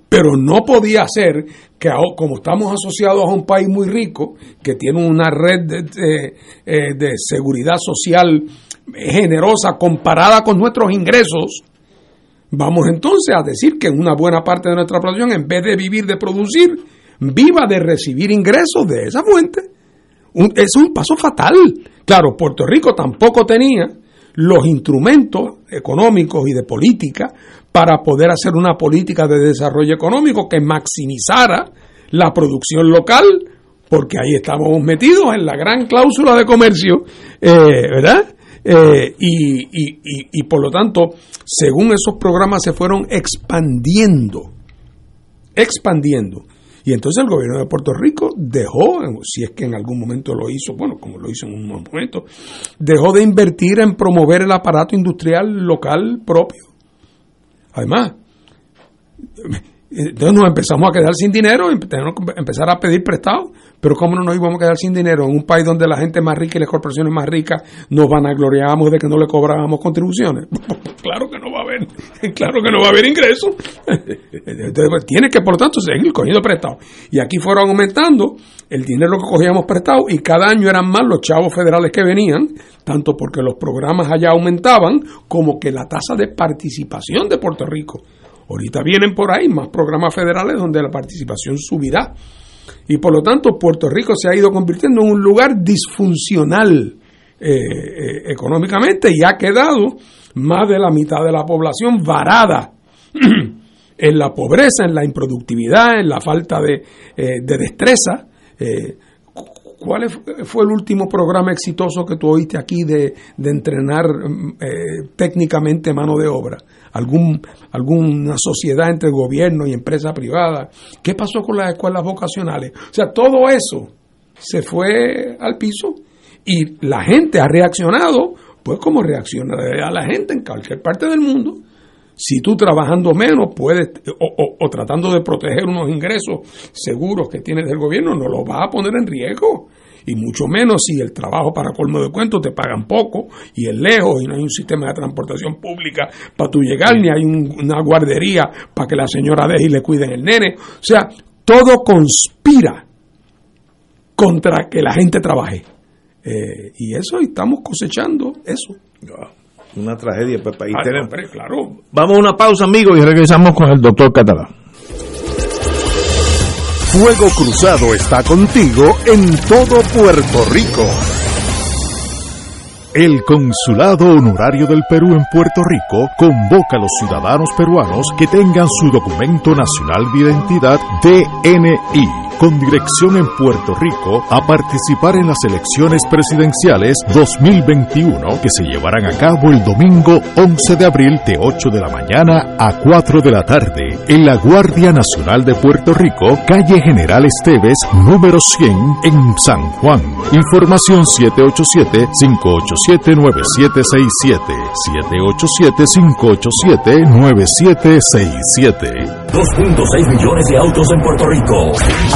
B: pero no podía ser que como estamos asociados a un país muy rico, que tiene una red de, eh, de seguridad social generosa comparada con nuestros ingresos, vamos entonces a decir que una buena parte de nuestra población, en vez de vivir de producir, viva de recibir ingresos de esa fuente. es un paso fatal. Claro, Puerto Rico tampoco tenía los instrumentos económicos y de política para poder hacer una política de desarrollo económico que maximizara la producción local, porque ahí estábamos metidos en la gran cláusula de comercio, eh, ¿verdad? Eh, y, y, y por lo tanto, según esos programas se fueron expandiendo, expandiendo. Y entonces el gobierno de Puerto Rico dejó, si es que en algún momento lo hizo, bueno, como lo hizo en un momento, dejó de invertir en promover el aparato industrial local propio. Además, entonces nos empezamos a quedar sin dinero, tenemos que empezar a pedir prestado. Pero ¿cómo no nos íbamos a quedar sin dinero en un país donde la gente más rica y las corporaciones más ricas nos vanagloriamos de que no le cobrábamos contribuciones? claro que no va a haber, claro que no va a haber ingresos. Entonces, tiene que, por tanto, seguir cogiendo prestado. Y aquí fueron aumentando el dinero que cogíamos prestado y cada año eran más los chavos federales que venían, tanto porque los programas allá aumentaban como que la tasa de participación de Puerto Rico Ahorita vienen por ahí más programas federales donde la participación subirá. Y por lo tanto, Puerto Rico se ha ido convirtiendo en un lugar disfuncional eh, eh, económicamente y ha quedado más de la mitad de la población varada en la pobreza, en la improductividad, en la falta de, eh, de destreza. ¿Cuál fue el último programa exitoso que tú oíste aquí de, entrenar eh, técnicamente mano de obra? ¿Algún, ¿Alguna sociedad entre gobierno y empresa privada? ¿Qué pasó con las escuelas vocacionales? O sea, todo eso se fue al piso y la gente ha reaccionado, pues como reacciona la gente en cualquier parte del mundo. Si tú trabajando menos puedes, o, tratando de proteger unos ingresos seguros que tienes del gobierno, no los vas a poner en riesgo. Y mucho menos si el trabajo para colmo de cuentos te pagan poco y es lejos y no hay un sistema de transportación pública para tú llegar, ni hay un- una guardería para que la señora deje y le cuiden el nene. O sea, todo conspira contra que la gente trabaje. Eh, y eso, estamos cosechando eso.
A: Una tragedia para el país.
B: Ah,
A: Tenemos-
B: hombre, claro.
A: Vamos a una pausa, amigos, y regresamos con el doctor Catalán.
E: Fuego Cruzado está contigo en todo Puerto Rico. El Consulado Honorario del Perú en Puerto Rico convoca a los ciudadanos peruanos que tengan su documento nacional de identidad DNI con dirección en Puerto Rico a participar en las elecciones presidenciales 2021 que se llevarán a cabo el domingo 11 de abril de 8 de la mañana a 4 de la tarde en la Guardia Nacional de Puerto Rico, calle General Esteves, número 100 en San Juan. Información 787-587-9767. 787-587-9767.
M: 2.6 millones de autos en Puerto Rico,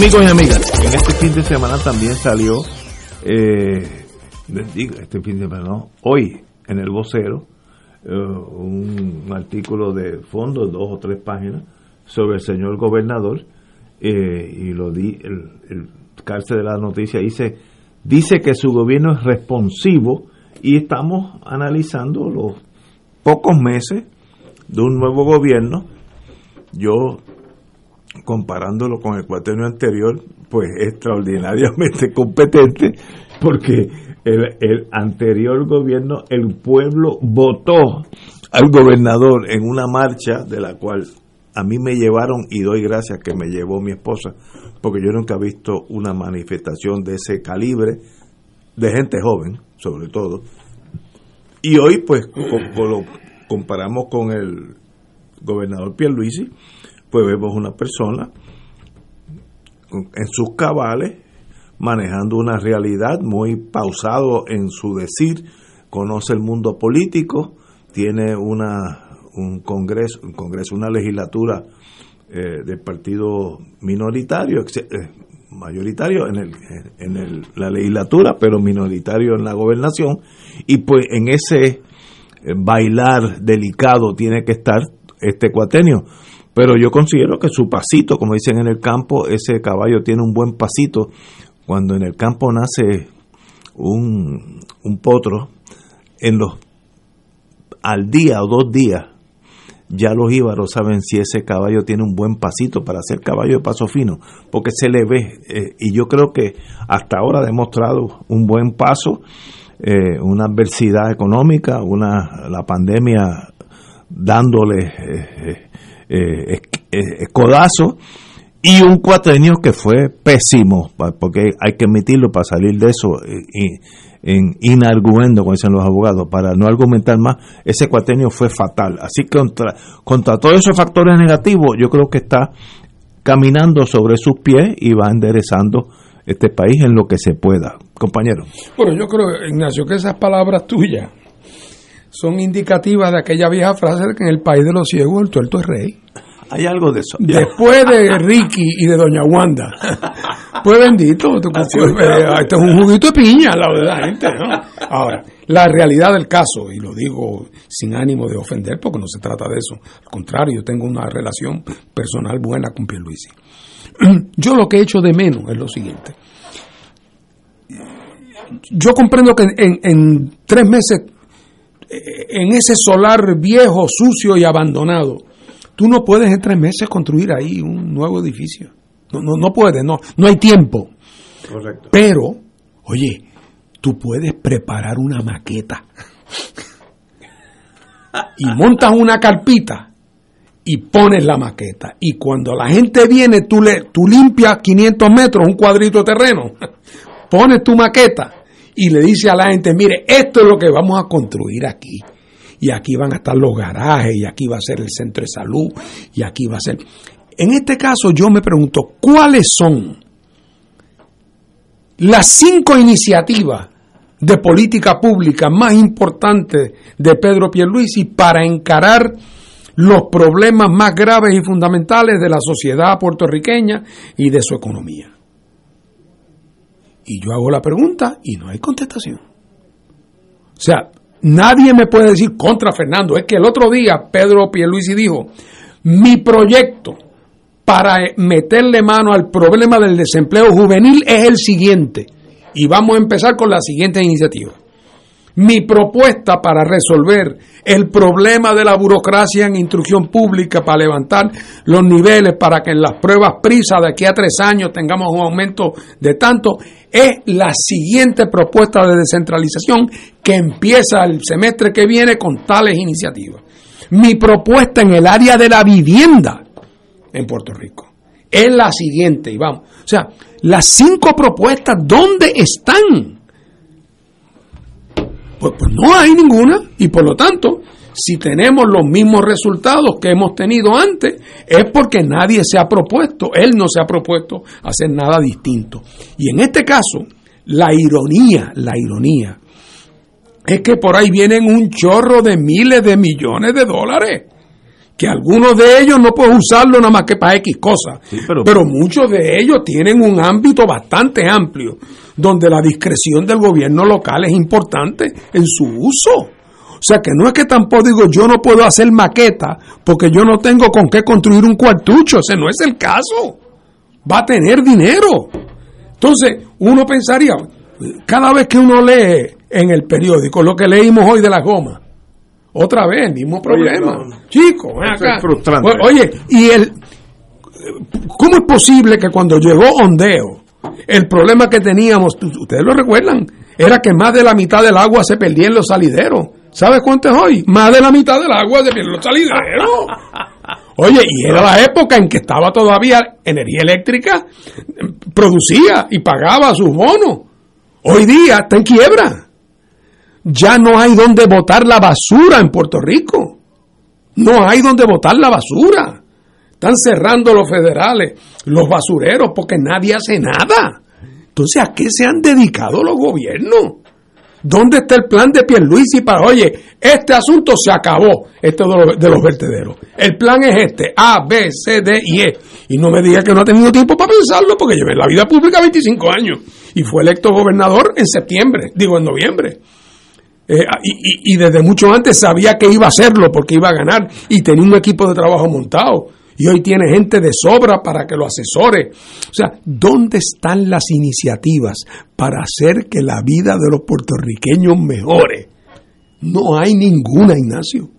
A: Amigos y amigas, en este fin de semana también salió, eh, este fin de semana, no, hoy en el vocero, eh, un artículo de fondo, dos o tres páginas, sobre el señor gobernador, eh, y lo di, el, el cárcel de la noticia dice, dice que su gobierno es responsivo y estamos analizando los pocos meses de un nuevo gobierno. Yo comparándolo con el cuaterno anterior, pues extraordinariamente competente, porque el, el anterior gobierno, el pueblo votó al gobernador en una marcha de la cual a mí me llevaron y doy gracias que me llevó mi esposa, porque yo nunca he visto una manifestación de ese calibre, de gente joven, sobre todo, Y hoy, pues, lo comparamos con el gobernador Pierluisi, pues vemos una persona en sus cabales, manejando una realidad muy pausado en su decir, conoce el mundo político, tiene una un congreso, un congreso, una legislatura eh, del partido minoritario, eh, mayoritario en el, en el- la legislatura, pero minoritario en la gobernación, y pues en ese eh, bailar delicado tiene que estar este cuatenio. Pero yo considero que su pasito, como dicen en el campo, ese caballo tiene un buen pasito. Cuando en el campo nace un, un potro, en los al día o dos días, ya los íbaros saben si ese caballo tiene un buen pasito para ser caballo de paso fino, porque se le ve, eh, y yo creo que hasta ahora ha demostrado un buen paso, eh, una adversidad económica, una la pandemia dándole eh, eh, codazo, y un cuatrenio que fue pésimo, porque hay que admitirlo para salir de eso, eh, en inarguendo, como dicen los abogados, para no argumentar más, ese cuatrenio fue fatal. Así que contra, contra todos esos factores negativos, yo creo que está caminando sobre sus pies y va enderezando este país en lo que se pueda. Compañero.
B: Bueno, yo creo, Ignacio, que esas palabras tuyas son indicativas de aquella vieja frase de que en el país de los ciegos el tuerto es rey.
A: Hay algo de eso.
B: Después de Ricky y de Doña Wanda. Pues bendito, tú- eh, esto es un juguito de piña al lado de la gente, ¿no? Ahora, la realidad del caso, y lo digo sin ánimo de ofender, porque no se trata de eso. Al contrario, yo tengo una relación personal buena con Pierluisi. Yo lo que he hecho de menos es lo siguiente. Yo comprendo que en, en tres meses, en ese solar viejo, sucio y abandonado, tú no puedes en tres meses construir ahí un nuevo edificio. No, no, no puedes, no, no hay tiempo.
A: Correcto.
B: Pero, oye, tú puedes preparar una maqueta y montas una carpita y pones la maqueta. Y cuando la gente viene, tú, le, tú limpias 500 metros, un cuadrito de terreno, pones tu maqueta y le dices a la gente, mire, esto es lo que vamos a construir aquí. Y aquí van a estar los garajes, y aquí va a ser el centro de salud, y aquí va a ser... En este caso yo me pregunto, ¿cuáles son las cinco iniciativas de política pública más importantes de Pedro Pierluisi para encarar los problemas más graves y fundamentales de la sociedad puertorriqueña y de su economía? Y yo hago la pregunta y no hay contestación. O sea, nadie me puede decir contra Fernando. Es que el otro día Pedro Pierluisi dijo, mi proyecto para meterle mano al problema del desempleo juvenil es el siguiente. Y vamos a empezar con la siguiente iniciativa. Mi propuesta para resolver el problema de la burocracia en instrucción pública, para levantar los niveles, para que en las pruebas prisa de aquí a tres años tengamos un aumento de tanto, es la siguiente propuesta de descentralización que empieza el semestre que viene con tales iniciativas. Mi propuesta en el área de la vivienda en Puerto Rico es la siguiente, y vamos. O sea, las cinco propuestas, ¿dónde están? Pues, pues no hay ninguna y por lo tanto, si tenemos los mismos resultados que hemos tenido antes, es porque nadie se ha propuesto, él no se ha propuesto hacer nada distinto. Y en este caso, la ironía, la ironía, es que por ahí vienen un chorro de miles de millones de dólares, que algunos de ellos no pueden usarlo nada más que para X cosas,
A: pero-
B: pero muchos de ellos tienen un ámbito bastante amplio, donde la discreción del gobierno local es importante en su uso. O sea que no es que tampoco digo yo no puedo hacer maqueta porque yo no tengo con qué construir un cuartucho, ese no es el caso. Va a tener dinero. Entonces, uno pensaría, cada vez que uno lee en el periódico lo que leímos hoy de la goma, otra vez el mismo problema.
A: no.
B: Chicos, ven acá.
A: es frustrante.
B: Oye, y el ¿cómo es posible que cuando llegó Ondeo, el problema que teníamos, ustedes lo recuerdan, era que más de la mitad del agua se perdía en los salideros. ¿Sabes cuánto es hoy? Más de la mitad del agua en los salideros. Oye, y era la época en que estaba todavía energía eléctrica, producía y pagaba sus bonos. Hoy día está en quiebra. Ya no hay donde botar la basura en Puerto Rico. No hay donde botar la basura. Están cerrando los federales, los basureros, porque nadie hace nada. Entonces, ¿a qué se han dedicado los gobiernos? ¿Dónde está el plan de Pierluisi para, oye, este asunto se acabó, este de los, de los vertederos? El plan es este, A, B, C, D y E. Y no me diga que no ha tenido tiempo para pensarlo, porque llevé la vida pública 25 años y fue electo gobernador en septiembre, digo en noviembre. Eh, y, y- y desde mucho antes sabía que iba a hacerlo porque iba a ganar y tenía un equipo de trabajo montado. Y hoy tiene gente de sobra para que lo asesore. O sea, ¿dónde están las iniciativas para hacer que la vida de los puertorriqueños mejore? No hay ninguna, Ignacio.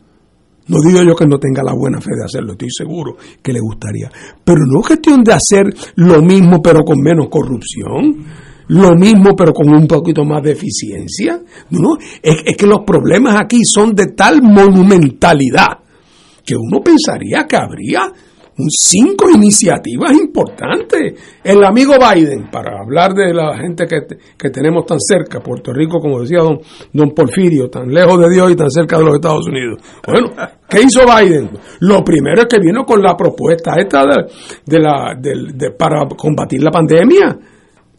B: No digo yo que no tenga la buena fe de hacerlo, estoy seguro que le gustaría. Pero no es cuestión de hacer lo mismo pero con menos corrupción, lo mismo pero con un poquito más de eficiencia. No, es, es que los problemas aquí son de tal monumentalidad que uno pensaría que habría cinco iniciativas importantes. El amigo Biden, para hablar de la gente que, que tenemos tan cerca, Puerto Rico, como decía don, don Porfirio, tan lejos de Dios y tan cerca de los Estados Unidos. Bueno, ¿qué hizo Biden? Lo primero es que vino con la propuesta esta de, la, de- para combatir la pandemia.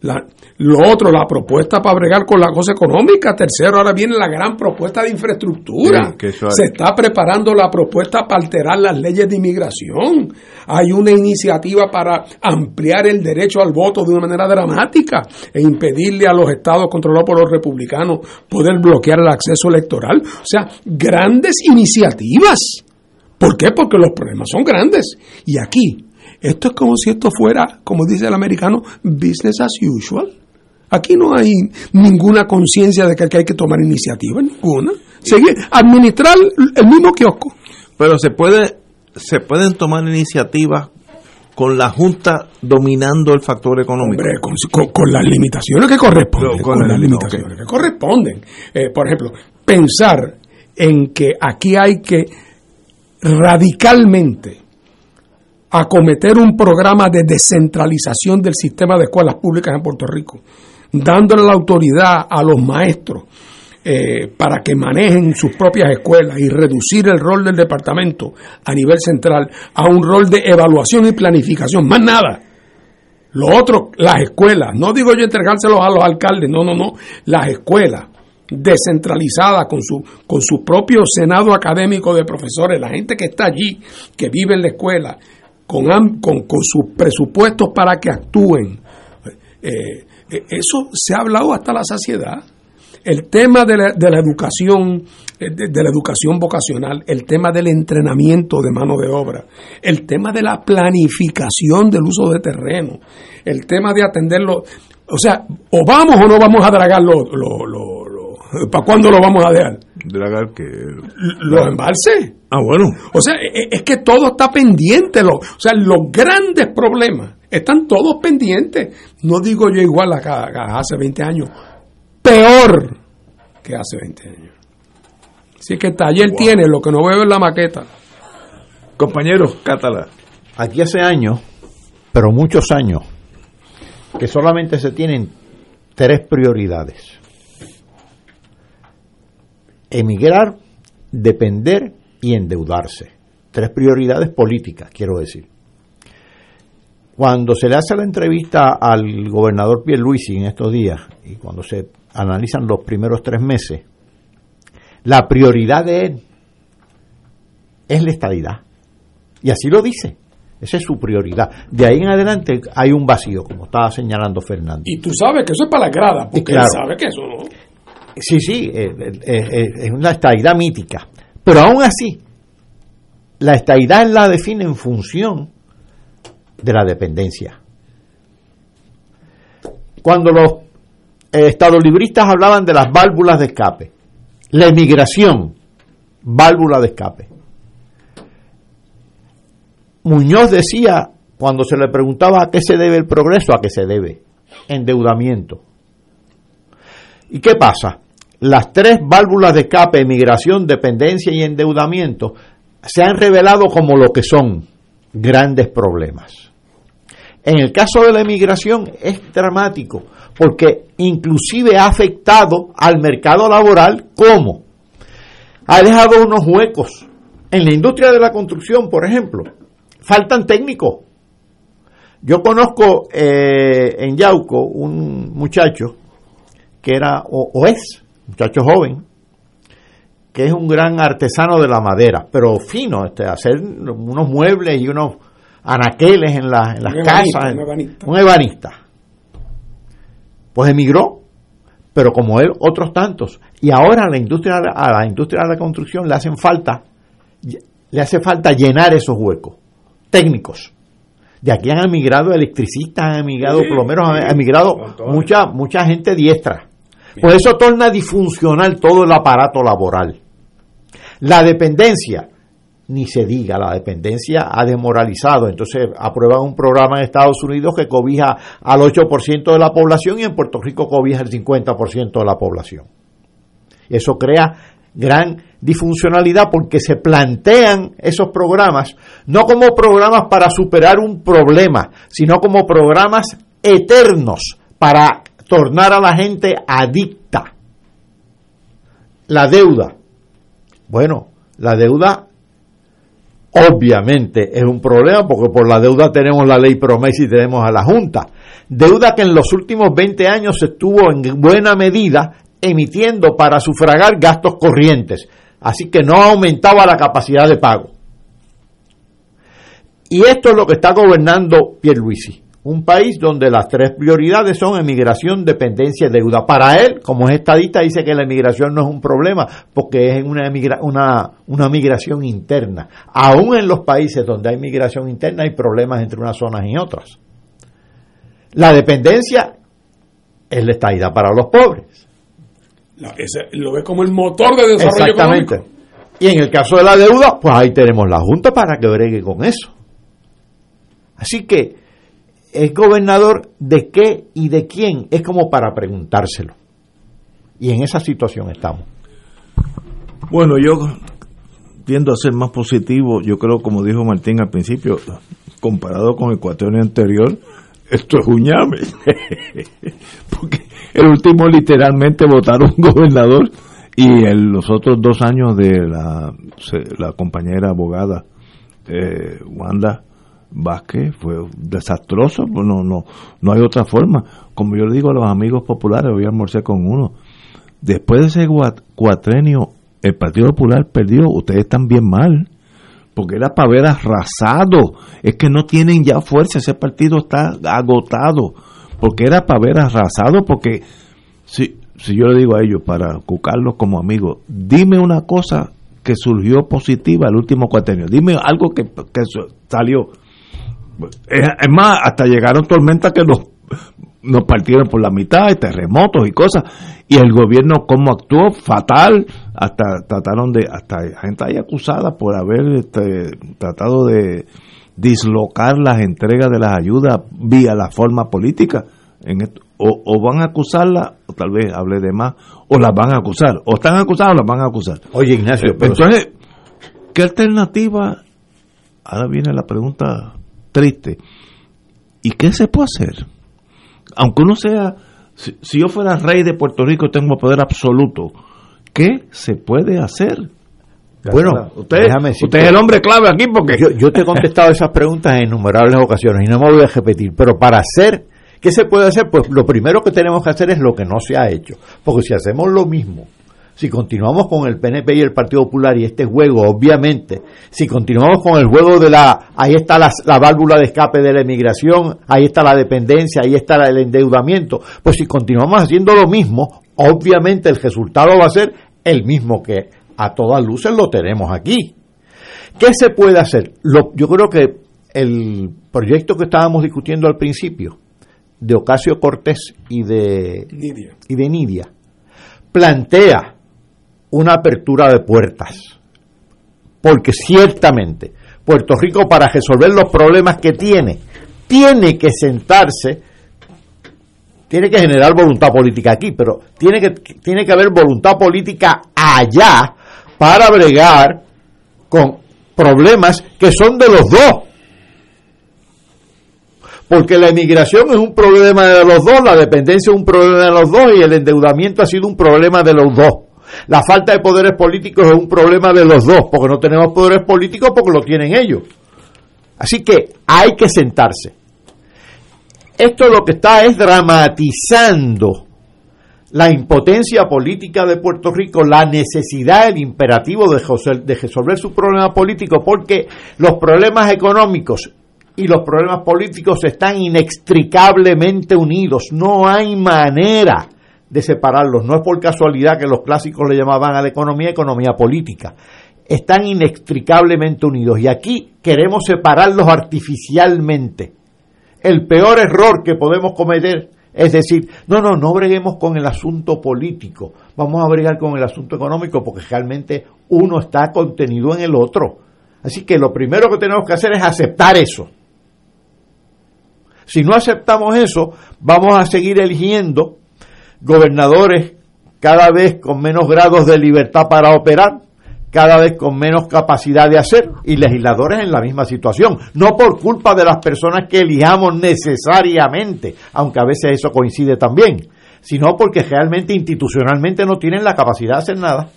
B: La- lo otro, la propuesta para bregar con la cosa económica. Tercero, ahora viene la gran propuesta de infraestructura.
A: Sí,
B: Se está preparando la propuesta para alterar las leyes de inmigración. Hay una iniciativa para ampliar el derecho al voto de una manera dramática e impedirle a los estados controlados por los republicanos poder bloquear el acceso electoral. O sea, grandes iniciativas. ¿Por qué? Porque los problemas son grandes. Y aquí, esto es como si esto fuera, como dice el americano, business as usual. Aquí no hay ninguna conciencia de que hay que tomar iniciativa, ninguna. Seguir, administrar el mismo kiosco.
A: Pero se puede se pueden tomar iniciativas con la Junta dominando el factor económico.
B: Hombre, con, con- con las limitaciones que corresponden.
A: Con
B: las limitaciones que corresponden. Eh, por ejemplo, pensar en que aquí hay que radicalmente acometer un programa de descentralización del sistema de escuelas públicas en Puerto Rico, dándole la autoridad a los maestros eh, para que manejen sus propias escuelas y reducir el rol del departamento a nivel central a un rol de evaluación y planificación, más nada. Lo otro, las escuelas, no digo yo entregárselos a los alcaldes, no, no, no, las escuelas descentralizadas con su, con su propio senado académico de profesores, la gente que está allí, que vive en la escuela, con, con, con sus presupuestos para que actúen. Eh, eso se ha hablado hasta la saciedad. El tema de la, de la educación, eh, de, la educación vocacional, el tema del entrenamiento de mano de obra, el tema de la planificación del uso de terreno, el tema de atenderlo, o sea, o vamos o no vamos a dragar lo, lo- lo- lo- ¿para cuándo lo vamos a dejar?
A: Dragar que
B: Los embalses.
A: Ah, bueno.
B: O sea, e- es que todo está pendiente. Lo, o sea, los grandes problemas están todos pendientes. No digo yo igual a, a hace 20 años, peor que hace 20 años. Así que taller tiene, lo que no veo es la maqueta.
A: Compañeros, Cátala.
C: Aquí hace años, pero muchos años, que solamente se tienen tres prioridades. Emigrar, depender y endeudarse. Tres prioridades políticas, quiero decir. Cuando se le hace la entrevista al gobernador Pierluisi en estos días y cuando se analizan los primeros tres meses, la prioridad de él es la estabilidad. Y así lo dice. Esa es su prioridad. De ahí en adelante hay un vacío, como estaba señalando Fernando.
B: Y tú sabes que eso es para la grada, porque
C: Claro.
B: él sabe que eso no.
C: Sí, sí, eh, eh, eh, es una estadidad mítica. Pero aún así, la estadidad la define en función de la dependencia. Cuando los eh, estadolibristas hablaban de las válvulas de escape, la emigración, válvula de escape. Muñoz decía, cuando se le preguntaba a qué se debe el progreso, a qué se debe endeudamiento. ¿Y qué pasa? Las tres válvulas de escape, emigración, dependencia y endeudamiento, se han revelado como lo que son grandes problemas. En el caso de la emigración es dramático, porque inclusive ha afectado al mercado laboral como ha dejado unos huecos. En la industria de la construcción, por ejemplo, faltan técnicos. Yo conozco eh, en Yauco un muchacho que era, o, o es, muchacho joven, que es un gran artesano de la madera, pero fino, este, hacer unos muebles y unos anaqueles en, la- en las
B: Un ebanista,
C: casas.
B: un ebanista.
C: Un ebanista. Pues emigró, pero como él, otros tantos. Y ahora a la industria, a la industria de la construcción le hacen falta, le hace falta llenar esos huecos técnicos. De aquí han emigrado electricistas, han emigrado
B: Sí,
C: plomeros, han emigrado mucha, mucha gente diestra. Pues eso torna disfuncional todo el aparato laboral. La dependencia, ni se diga, la dependencia ha demoralizado. Entonces aprueban un programa en Estados Unidos que cobija al 8% de la población y en Puerto Rico cobija el 50% de la población. Eso crea gran disfuncionalidad porque se plantean esos programas no como programas para superar un problema, sino como programas eternos para tornar a la gente adicta. La deuda. Bueno, la deuda obviamente es un problema porque por la deuda tenemos la ley promesa y tenemos a la Junta. Deuda que en los últimos 20 años se estuvo en buena medida emitiendo para sufragar gastos corrientes. Así que no aumentaba la capacidad de pago. Y esto es lo que está gobernando Pierluisi. Un país donde las tres prioridades son emigración, dependencia y deuda. Para él, como es estadista, dice que la emigración no es un problema porque es una, emigra- una, una migración interna. Aún en los países donde hay migración interna hay problemas entre unas zonas y otras. La dependencia es la estadidad para los pobres.
B: La- ese- lo ve como el motor de desarrollo
C: Exactamente.
B: económico.
C: Y en el caso de la deuda, pues ahí tenemos la Junta para que bregue con eso. Así que es gobernador de qué y de quién es como para preguntárselo. Y en esa situación estamos.
A: Bueno, yo tiendo a ser más positivo. Yo creo, como dijo Martín al principio, comparado con el cuatrienio anterior, esto es un llame. Porque el último literalmente votaron gobernador y el- los otros dos años de la, la compañera abogada eh, Wanda Vázquez fue desastroso. pues No, no, no hay otra forma. Como yo le digo a los amigos populares, hoy almorcé con uno. Después de ese cuatrenio, el Partido Popular perdió. Ustedes están bien mal. Porque era para haber arrasado. Es que no tienen ya fuerza. Ese partido está agotado. Porque era para haber arrasado. Porque si, si yo le digo a ellos, para cucarlos como amigos, dime una cosa que surgió positiva el último cuatrenio. Dime algo que, que salió. Es, es más, hasta llegaron tormentas que nos, nos partieron por la mitad, y terremotos y cosas. Y el gobierno, cómo actuó, fatal. Hasta trataron de, hasta gente ahí acusada por haber este, tratado de dislocar las entregas de las ayudas vía la forma política. En esto. O, o van a acusarla, o tal vez hable de más, o las van a acusar. O están acusadas o las van a acusar.
C: Oye, Ignacio,
A: Eh,
C: pero-
A: entonces, ¿qué alternativa? Ahora viene la pregunta triste. ¿Y qué se puede hacer? Aunque uno sea, si, si yo fuera rey de Puerto Rico, tengo poder absoluto. ¿Qué se puede hacer?
C: Bueno,
A: usted,
C: déjame
A: usted es el hombre clave aquí porque
C: Yo, yo te he contestado esas preguntas en innumerables ocasiones y no me voy a repetir, pero para hacer, ¿qué se puede hacer? Pues lo primero que tenemos que hacer es lo que no se ha hecho, porque si hacemos lo mismo, si continuamos con el PNP y el Partido Popular y este juego, obviamente, si continuamos con el juego de la, ahí está la, la válvula de escape de la emigración, ahí está la dependencia, ahí está la- el endeudamiento, pues si continuamos haciendo lo mismo, obviamente el resultado va a ser el mismo que a todas luces lo tenemos aquí. ¿Qué se puede hacer? Lo- yo creo que el proyecto que estábamos discutiendo al principio, de Ocasio Cortés y de,
B: Nidia.
C: y de Nidia, plantea una apertura de puertas. Porque ciertamente Puerto Rico para resolver los problemas que tiene, tiene que sentarse, tiene que generar voluntad política aquí, pero tiene que, tiene que haber voluntad política allá para bregar con problemas que son de los dos. Porque la emigración es un problema de los dos, la dependencia es un problema de los dos y el endeudamiento ha sido un problema de los dos. La falta de poderes políticos es un problema de los dos, porque no tenemos poderes políticos porque lo tienen ellos. Así que hay que sentarse. Esto lo que está es dramatizando la impotencia política de Puerto Rico, la necesidad, el imperativo de, de resolver su problema político, porque los problemas económicos y los problemas políticos están inextricablemente unidos. No hay manera de separarlos. No es por casualidad que los clásicos le llamaban a la economía economía política. Están inextricablemente unidos. Y aquí queremos separarlos artificialmente. El peor error que podemos cometer es decir, no, no, no breguemos con el asunto político, vamos a bregar con el asunto económico porque realmente uno está contenido en el otro. Así que lo primero que tenemos que hacer es aceptar eso. Si no aceptamos eso, vamos a seguir eligiendo gobernadores cada vez con menos grados de libertad para operar, cada vez con menos capacidad de hacer y legisladores en la misma situación, no por culpa de las personas que elijamos necesariamente, aunque a veces eso coincide también, sino porque realmente institucionalmente no tienen la capacidad de hacer nada.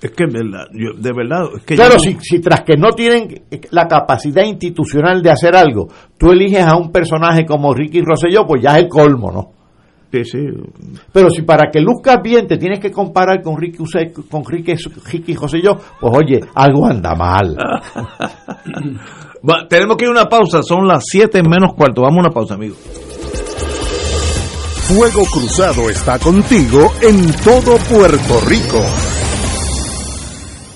A: Es que de verdad, es que
C: claro, si, si tras que no tienen la capacidad institucional de hacer algo, tú eliges a un personaje como Ricky Rosselló, pues ya es el colmo, ¿no?
A: Sí, sí.
C: Pero si para que luzcas bien te tienes que comparar con Ricky, con Ricky, Ricky Rosselló, pues oye, algo anda mal.
A: tenemos que ir a una pausa, son las 7 menos cuarto. Vamos a una pausa, amigos.
E: Fuego Cruzado está contigo en todo Puerto Rico.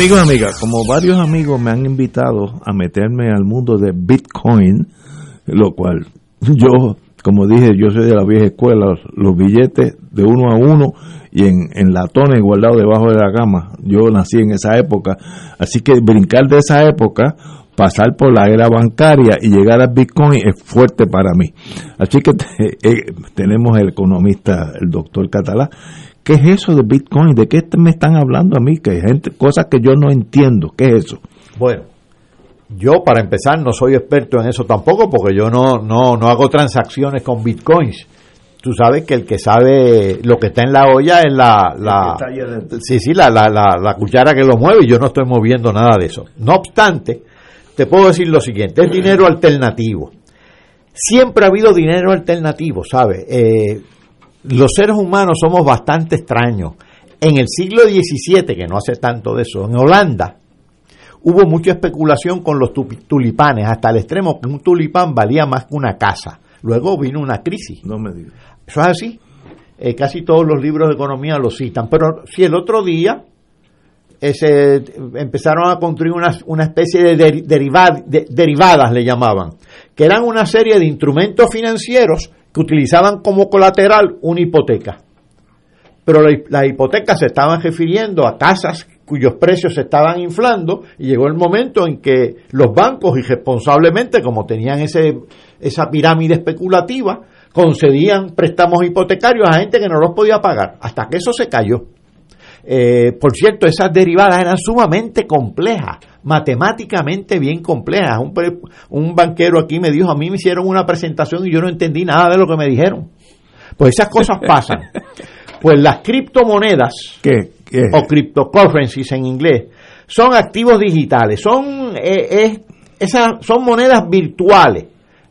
A: Amigos, amigas, como varios amigos me han invitado a meterme al mundo de Bitcoin, lo cual yo, como dije, yo soy de la vieja escuela, los, billetes de uno a uno y en, en latones guardados debajo de la cama. Yo nací en esa época, así que brincar de esa época pasar por la era bancaria y llegar al Bitcoin es fuerte para mí. Así que te- eh, tenemos el economista, el doctor Catalá. ¿Qué es eso de Bitcoin? ¿De qué me están hablando a mí? Que hay gente, cosas que yo no entiendo. ¿Qué es eso?
C: Bueno, yo para empezar no soy experto en eso tampoco porque yo no, no, no hago transacciones con bitcoins. Tú sabes que el que sabe lo que está en la olla es la, la sí, sí, la, la, la, la cuchara que lo mueve y yo no estoy moviendo nada de eso. No obstante, te puedo decir lo siguiente, es dinero alternativo. Siempre ha habido dinero alternativo, ¿sabes? Eh, los seres humanos somos bastante extraños. En el siglo XVII, que no hace tanto de eso, en Holanda hubo mucha especulación con los tulipanes, hasta el extremo que un tulipán valía más que una casa. Luego vino una crisis.
A: No me digas.
C: Eso es así. Eh, casi todos los libros de economía lo citan. Pero si el otro día eh, se empezaron a construir una, una especie de, derivad- de- derivadas, le llamaban, que eran una serie de instrumentos financieros que utilizaban como colateral una hipoteca. Pero la- las hipotecas se estaban refiriendo a casas cuyos precios se estaban inflando y llegó el momento en que los bancos irresponsablemente, como tenían ese, esa pirámide especulativa, concedían préstamos hipotecarios a gente que no los podía pagar, hasta que eso se cayó. Eh, por cierto, esas derivadas eran sumamente complejas, matemáticamente bien complejas. Un, un banquero aquí me dijo, a mí me hicieron una presentación y yo no entendí nada de lo que me dijeron. Pues esas cosas pasan. Pues las criptomonedas
A: ¿Qué? ¿Qué?
C: o cryptocurrencies en inglés son activos digitales, son eh, es- esas son monedas virtuales.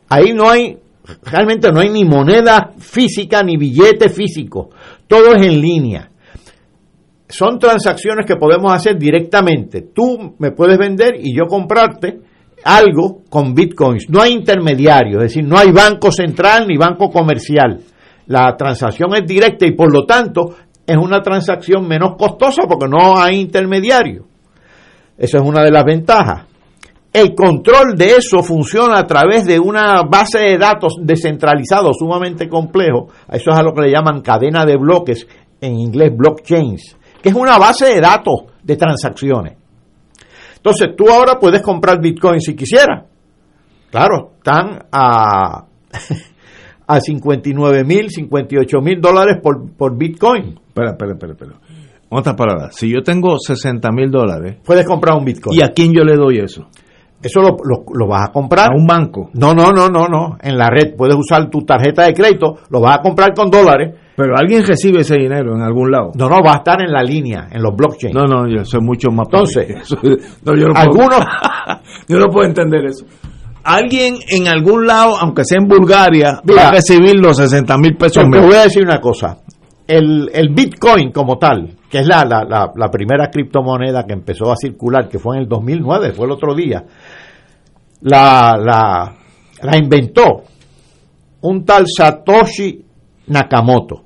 C: Ahí no hay realmente no hay ni moneda física ni billete físico. Todo es en línea. Son transacciones que podemos hacer directamente. Tú me puedes vender y yo comprarte algo con bitcoins. No hay intermediario, es decir, no hay banco central ni banco comercial. La transacción es directa y por lo tanto es una transacción menos costosa porque no hay intermediario. Esa es una de las ventajas. El control de eso funciona a través de una base de datos descentralizado sumamente complejo. Eso es a lo que le llaman cadena de bloques, en inglés blockchains, que es una base de datos de transacciones. Entonces tú ahora puedes comprar Bitcoin si quisieras. Claro, están a, a 59 mil, 58 mil dólares por, por Bitcoin.
A: Espera, espera, espera, espera. Otras palabras, si yo tengo 60 mil dólares,
C: Puedes comprar un Bitcoin.
A: ¿y a quién yo le doy eso?
C: Eso lo, lo- lo vas a comprar.
A: A un banco.
C: No, no, no, no, no. En la red puedes usar tu tarjeta de crédito, lo vas a comprar con dólares.
A: Pero alguien recibe ese dinero en algún lado.
C: No, no, va a estar en la línea, en los blockchains.
A: No, no, yo soy mucho más.
C: Entonces,
A: no, yo no puedo-
C: algunos-
A: yo no puedo entender eso. Alguien en algún lado, aunque sea en Bulgaria,
C: Mira,
A: va a recibir los 60 mil pesos.
C: Te voy a decir una cosa. El, el Bitcoin como tal, que es la, la, la, la primera criptomoneda que empezó a circular, que fue en el 2009, fue el otro día, la, la, la inventó un tal Satoshi Nakamoto.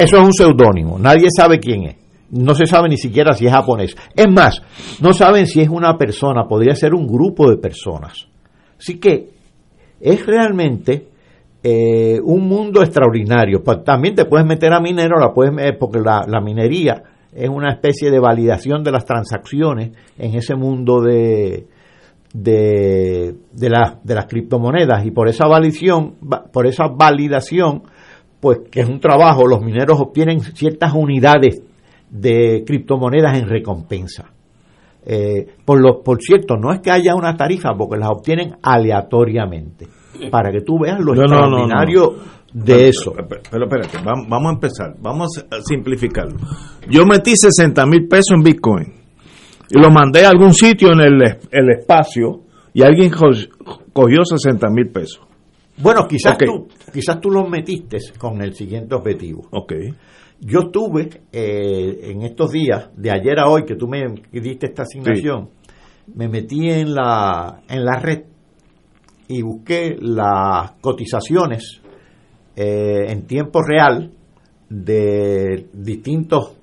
C: Eso es un seudónimo, nadie sabe quién es. No se sabe ni siquiera si es japonés. Es más, no saben si es una persona, podría ser un grupo de personas. Así que es realmente eh, un mundo extraordinario. También te puedes meter a minero, la puedes, eh, porque la, minería es una especie de validación de las transacciones en ese mundo de, de, de, de las criptomonedas y por esa validación, va- por esa validación, pues que es un trabajo, los mineros obtienen ciertas unidades de criptomonedas en recompensa. Eh, por, lo, por cierto, no es que haya una tarifa, porque las obtienen aleatoriamente, para que tú veas lo
A: No, no, no, no.
C: extraordinario de
A: Pero,
C: eso.
A: Pero, pero espérate, vam- vamos a empezar, vamos a simplificarlo. Yo metí 60 mil pesos en Bitcoin y lo mandé a algún sitio en el, el espacio y alguien co- cogió 60 mil pesos.
C: Bueno, quizás,
A: Ok.
C: tú, quizás tú los metiste con el siguiente objetivo.
A: Ok.
C: Yo estuve eh, en estos días, de ayer a hoy, que tú me diste esta asignación, me metí en la, en la red y busqué las cotizaciones eh, en tiempo real de distintos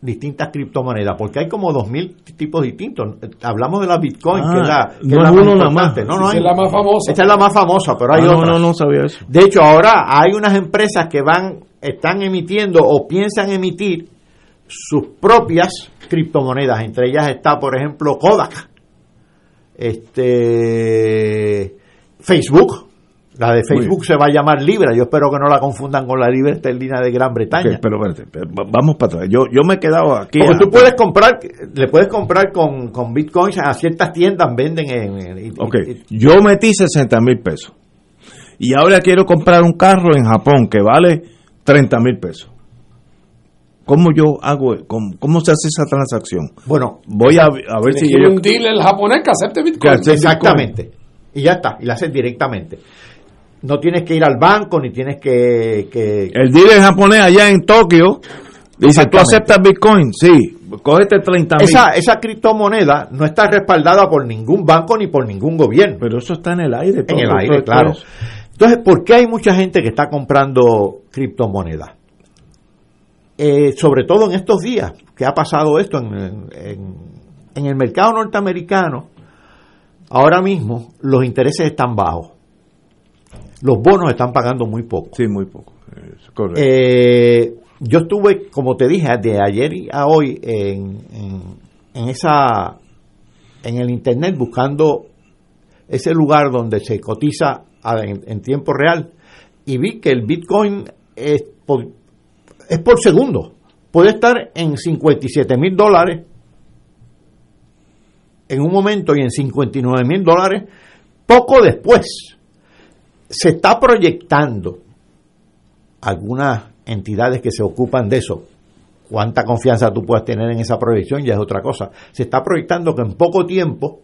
C: distintas criptomonedas, porque hay como 2.000 tipos distintos. Hablamos de la Bitcoin,
A: Ah,
C: que es la, que
A: no
C: es la más
A: nada más.
C: importante. No, no,
B: Esa
C: hay-
B: es la más famosa.
C: Esta es la más famosa, pero hay
A: Ah, no,
C: otras.
A: no, no sabía eso.
C: De hecho, ahora hay unas empresas que van, están emitiendo o piensan emitir sus propias criptomonedas. Entre ellas está, por ejemplo, Kodak, este, Facebook. La de Facebook se va a llamar Libra. Yo espero que no la confundan con la Libra esterlina de Gran Bretaña.
A: Pero espérate, pero va- vamos para atrás. Yo, yo me he quedado aquí.
C: Porque
A: a-
C: tú puedes comprar, le puedes comprar con, con bitcoins a ciertas tiendas, venden en...
A: Ok,
C: y-
A: yo metí 60 mil pesos. Y ahora quiero comprar un carro en Japón que vale 30 mil pesos. ¿Cómo yo hago? ¿Cómo, cómo se hace esa transacción?
C: Bueno,
A: Voy a, a ver si yo...
B: un dealer japonés que acepte Bitcoin.
A: Que acepte-
C: Exactamente. Y ya está, y la haces directamente. No tienes que ir al banco ni tienes que, que
A: El dealer japonés allá en Tokio dice, ¿tú aceptas Bitcoin? Sí, cógete 30 mil.
C: esa, esa criptomoneda no está respaldada por ningún banco ni por ningún gobierno.
A: Pero eso está en el aire.
C: En
A: todo,
C: el
A: todo
C: aire, claro.
A: es-
C: Entonces, ¿por qué hay mucha gente que está comprando criptomonedas? Eh, sobre todo en estos días que ha pasado esto en, en- en el mercado norteamericano, ahora mismo los intereses están bajos. Los bonos están pagando muy poco.
A: Sí, muy poco. Correcto.
C: Eh, yo estuve, como te dije, de ayer a hoy en, en, en esa en el internet buscando ese lugar donde se cotiza en, en tiempo real y vi que el Bitcoin es por, es por segundo. Puede estar en 57 mil dólares en un momento y en 59 mil dólares poco después. Se está proyectando algunas entidades que se ocupan de eso. Cuánta confianza tú puedes tener en esa proyección ya es otra cosa. Se está proyectando que en poco tiempo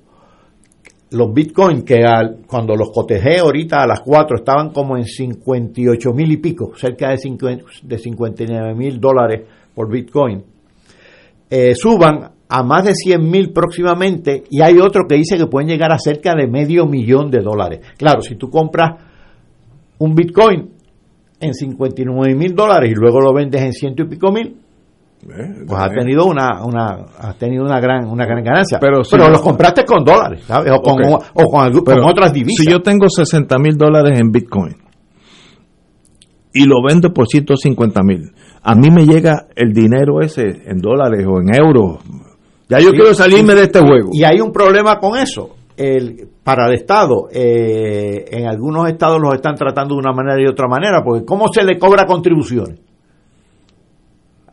C: los bitcoins que al- cuando los cotejé ahorita a las 4 estaban como en 58 mil y pico, cerca de, 50 de 59 mil dólares por bitcoin, eh, suban a más de 100 mil próximamente y hay otro que dice que pueden llegar a cerca de medio millón de dólares. Claro, si tú compras un bitcoin en 59 mil dólares y luego lo vendes en ciento y pico mil, pues has tenido una, una has tenido una gran una gran ganancia
A: Pero
C: pero,
A: no-
C: los compraste con dólares ¿sabes? o con,
A: Ok.
C: o con, otras divisas
A: Si yo tengo 60 mil dólares en Bitcoin y lo vendo por 150 mil, a mí me llega el dinero ese en dólares o en euros. Ya yo
C: Sí,
A: quiero salirme de este juego.
C: y hay un problema con eso el, para el Estado eh, en algunos estados los están tratando de una manera y de otra manera porque cómo se le cobra contribuciones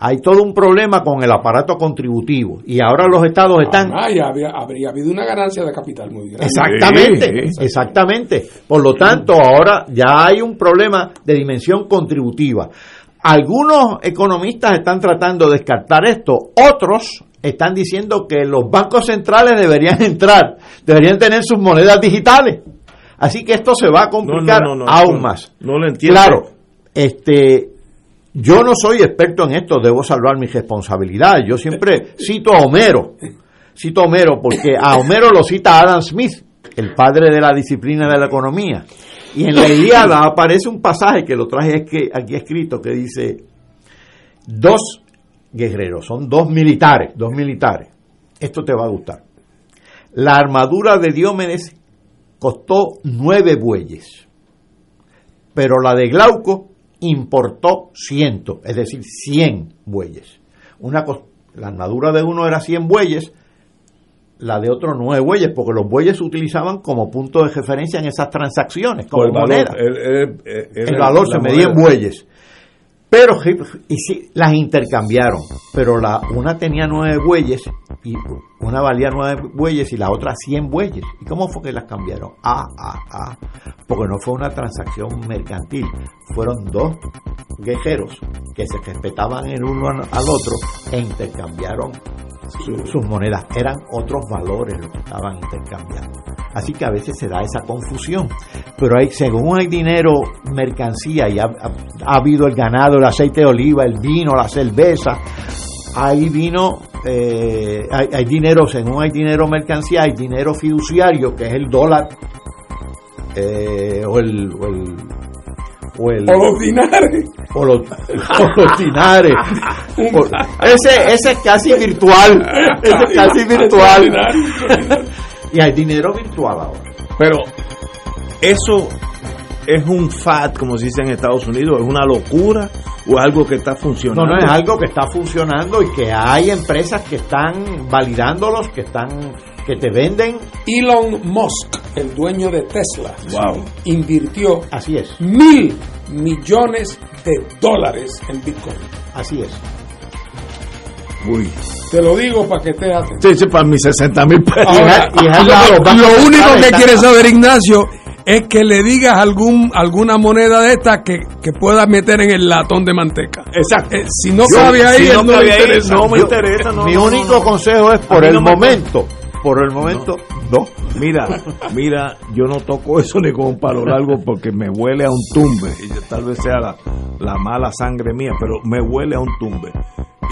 C: hay todo un problema con el aparato contributivo y ahora los estados están
B: Ah, ya habría, habría habido una ganancia de capital muy grande.
C: Exactamente, exactamente. Por lo tanto, ahora ya hay un problema de dimensión contributiva. Algunos economistas están tratando de descartar esto, otros están diciendo que los bancos centrales deberían entrar, deberían tener sus monedas digitales. Así que esto se va a complicar
A: no, no, no,
C: aún más.
A: no lo entiendo.
C: Claro, este, yo no soy experto en esto, debo salvar mi responsabilidad. Yo siempre cito a Homero, cito a Homero porque a Homero lo cita Adam Smith, el padre de la disciplina de la economía. Y en la Ilíada aparece un pasaje que lo traje aquí escrito que dice, dos guerreros, son dos militares, dos militares. Esto te va a gustar. La armadura de Diómedes costó nueve bueyes, pero la de Glauco importó ciento, es decir, cien bueyes. Una la armadura de uno era cien bueyes, la de otro nueve bueyes, porque los bueyes se utilizaban como punto de referencia en esas transacciones, como
A: el valor,
C: moneda.
A: el- el- el-
C: El valor se medía en bueyes. Pero y sí, las intercambiaron, pero la una tenía nueve bueyes y una valía nueve bueyes y la otra cien bueyes. ¿Y cómo fue que las cambiaron? Ah, ah, ah, porque no fue una transacción mercantil, fueron dos guerreros que se respetaban el uno al otro e intercambiaron su- sus monedas. Eran otros valores los que estaban intercambiando. Así que a veces se da esa confusión. Pero hay, según hay dinero, mercancía, y ha, ha- ha habido el ganado, el aceite de oliva, el vino, la cerveza, hay vino, eh, hay, hay dinero, según hay dinero mercancía, hay dinero fiduciario, que es el dólar, eh, o el... O el o, el-
B: O los dinares.
C: o los, o los dinares. Ese, ese es casi virtual. Ese es casi virtual. y hay dinero virtual ahora.
A: Pero eso es un fat, como se dice en Estados Unidos, es una locura o es algo que está
C: No,
A: funcionando.
C: no es algo que está funcionando y que hay empresas que están validándolos, que están que te venden.
B: Elon Musk, el dueño de Tesla,
A: Wow.
B: invirtió
C: Así es,
B: mil millones de dólares en Bitcoin.
C: así es.
A: Uy.
B: Te lo digo para que estés atento.
A: Sí, sí, para mis 60 mil pesos.
B: Ahora,
C: y es
B: lo único que quiere saber Ignacio es que le digas algún alguna moneda de esta que, que pueda meter en el latón de manteca.
A: Exacto.
B: Eh, si no cabe ahí,
A: si no
B: no
A: ahí,
B: interesa.
A: no me
C: Yo-
A: interesa, no,
C: mi
A: no,
C: único
A: no, no.
C: consejo es por el
A: no me-
C: momento, por el momento, dos.
A: Mira, mira, yo no toco eso ni con un palo largo porque me huele a un tumbe. Y tal vez sea la, la mala sangre mía, pero me huele a un tumbe.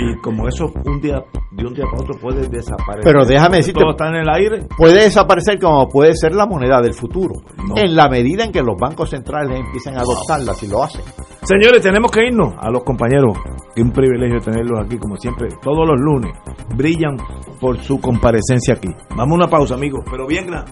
A: Y como eso un día, de un día para otro puede desaparecer.
C: Pero déjame decirte,
A: Todo está en el aire.
C: puede desaparecer como puede ser la moneda del futuro. En la medida en que los bancos centrales empiecen a adoptarla, si lo hacen.
A: Señores, tenemos que irnos a los compañeros. Qué un privilegio tenerlos aquí, como siempre, todos los lunes. Brillan por su comparecencia aquí. Vamos a una pausa, amigos, pero bien grande.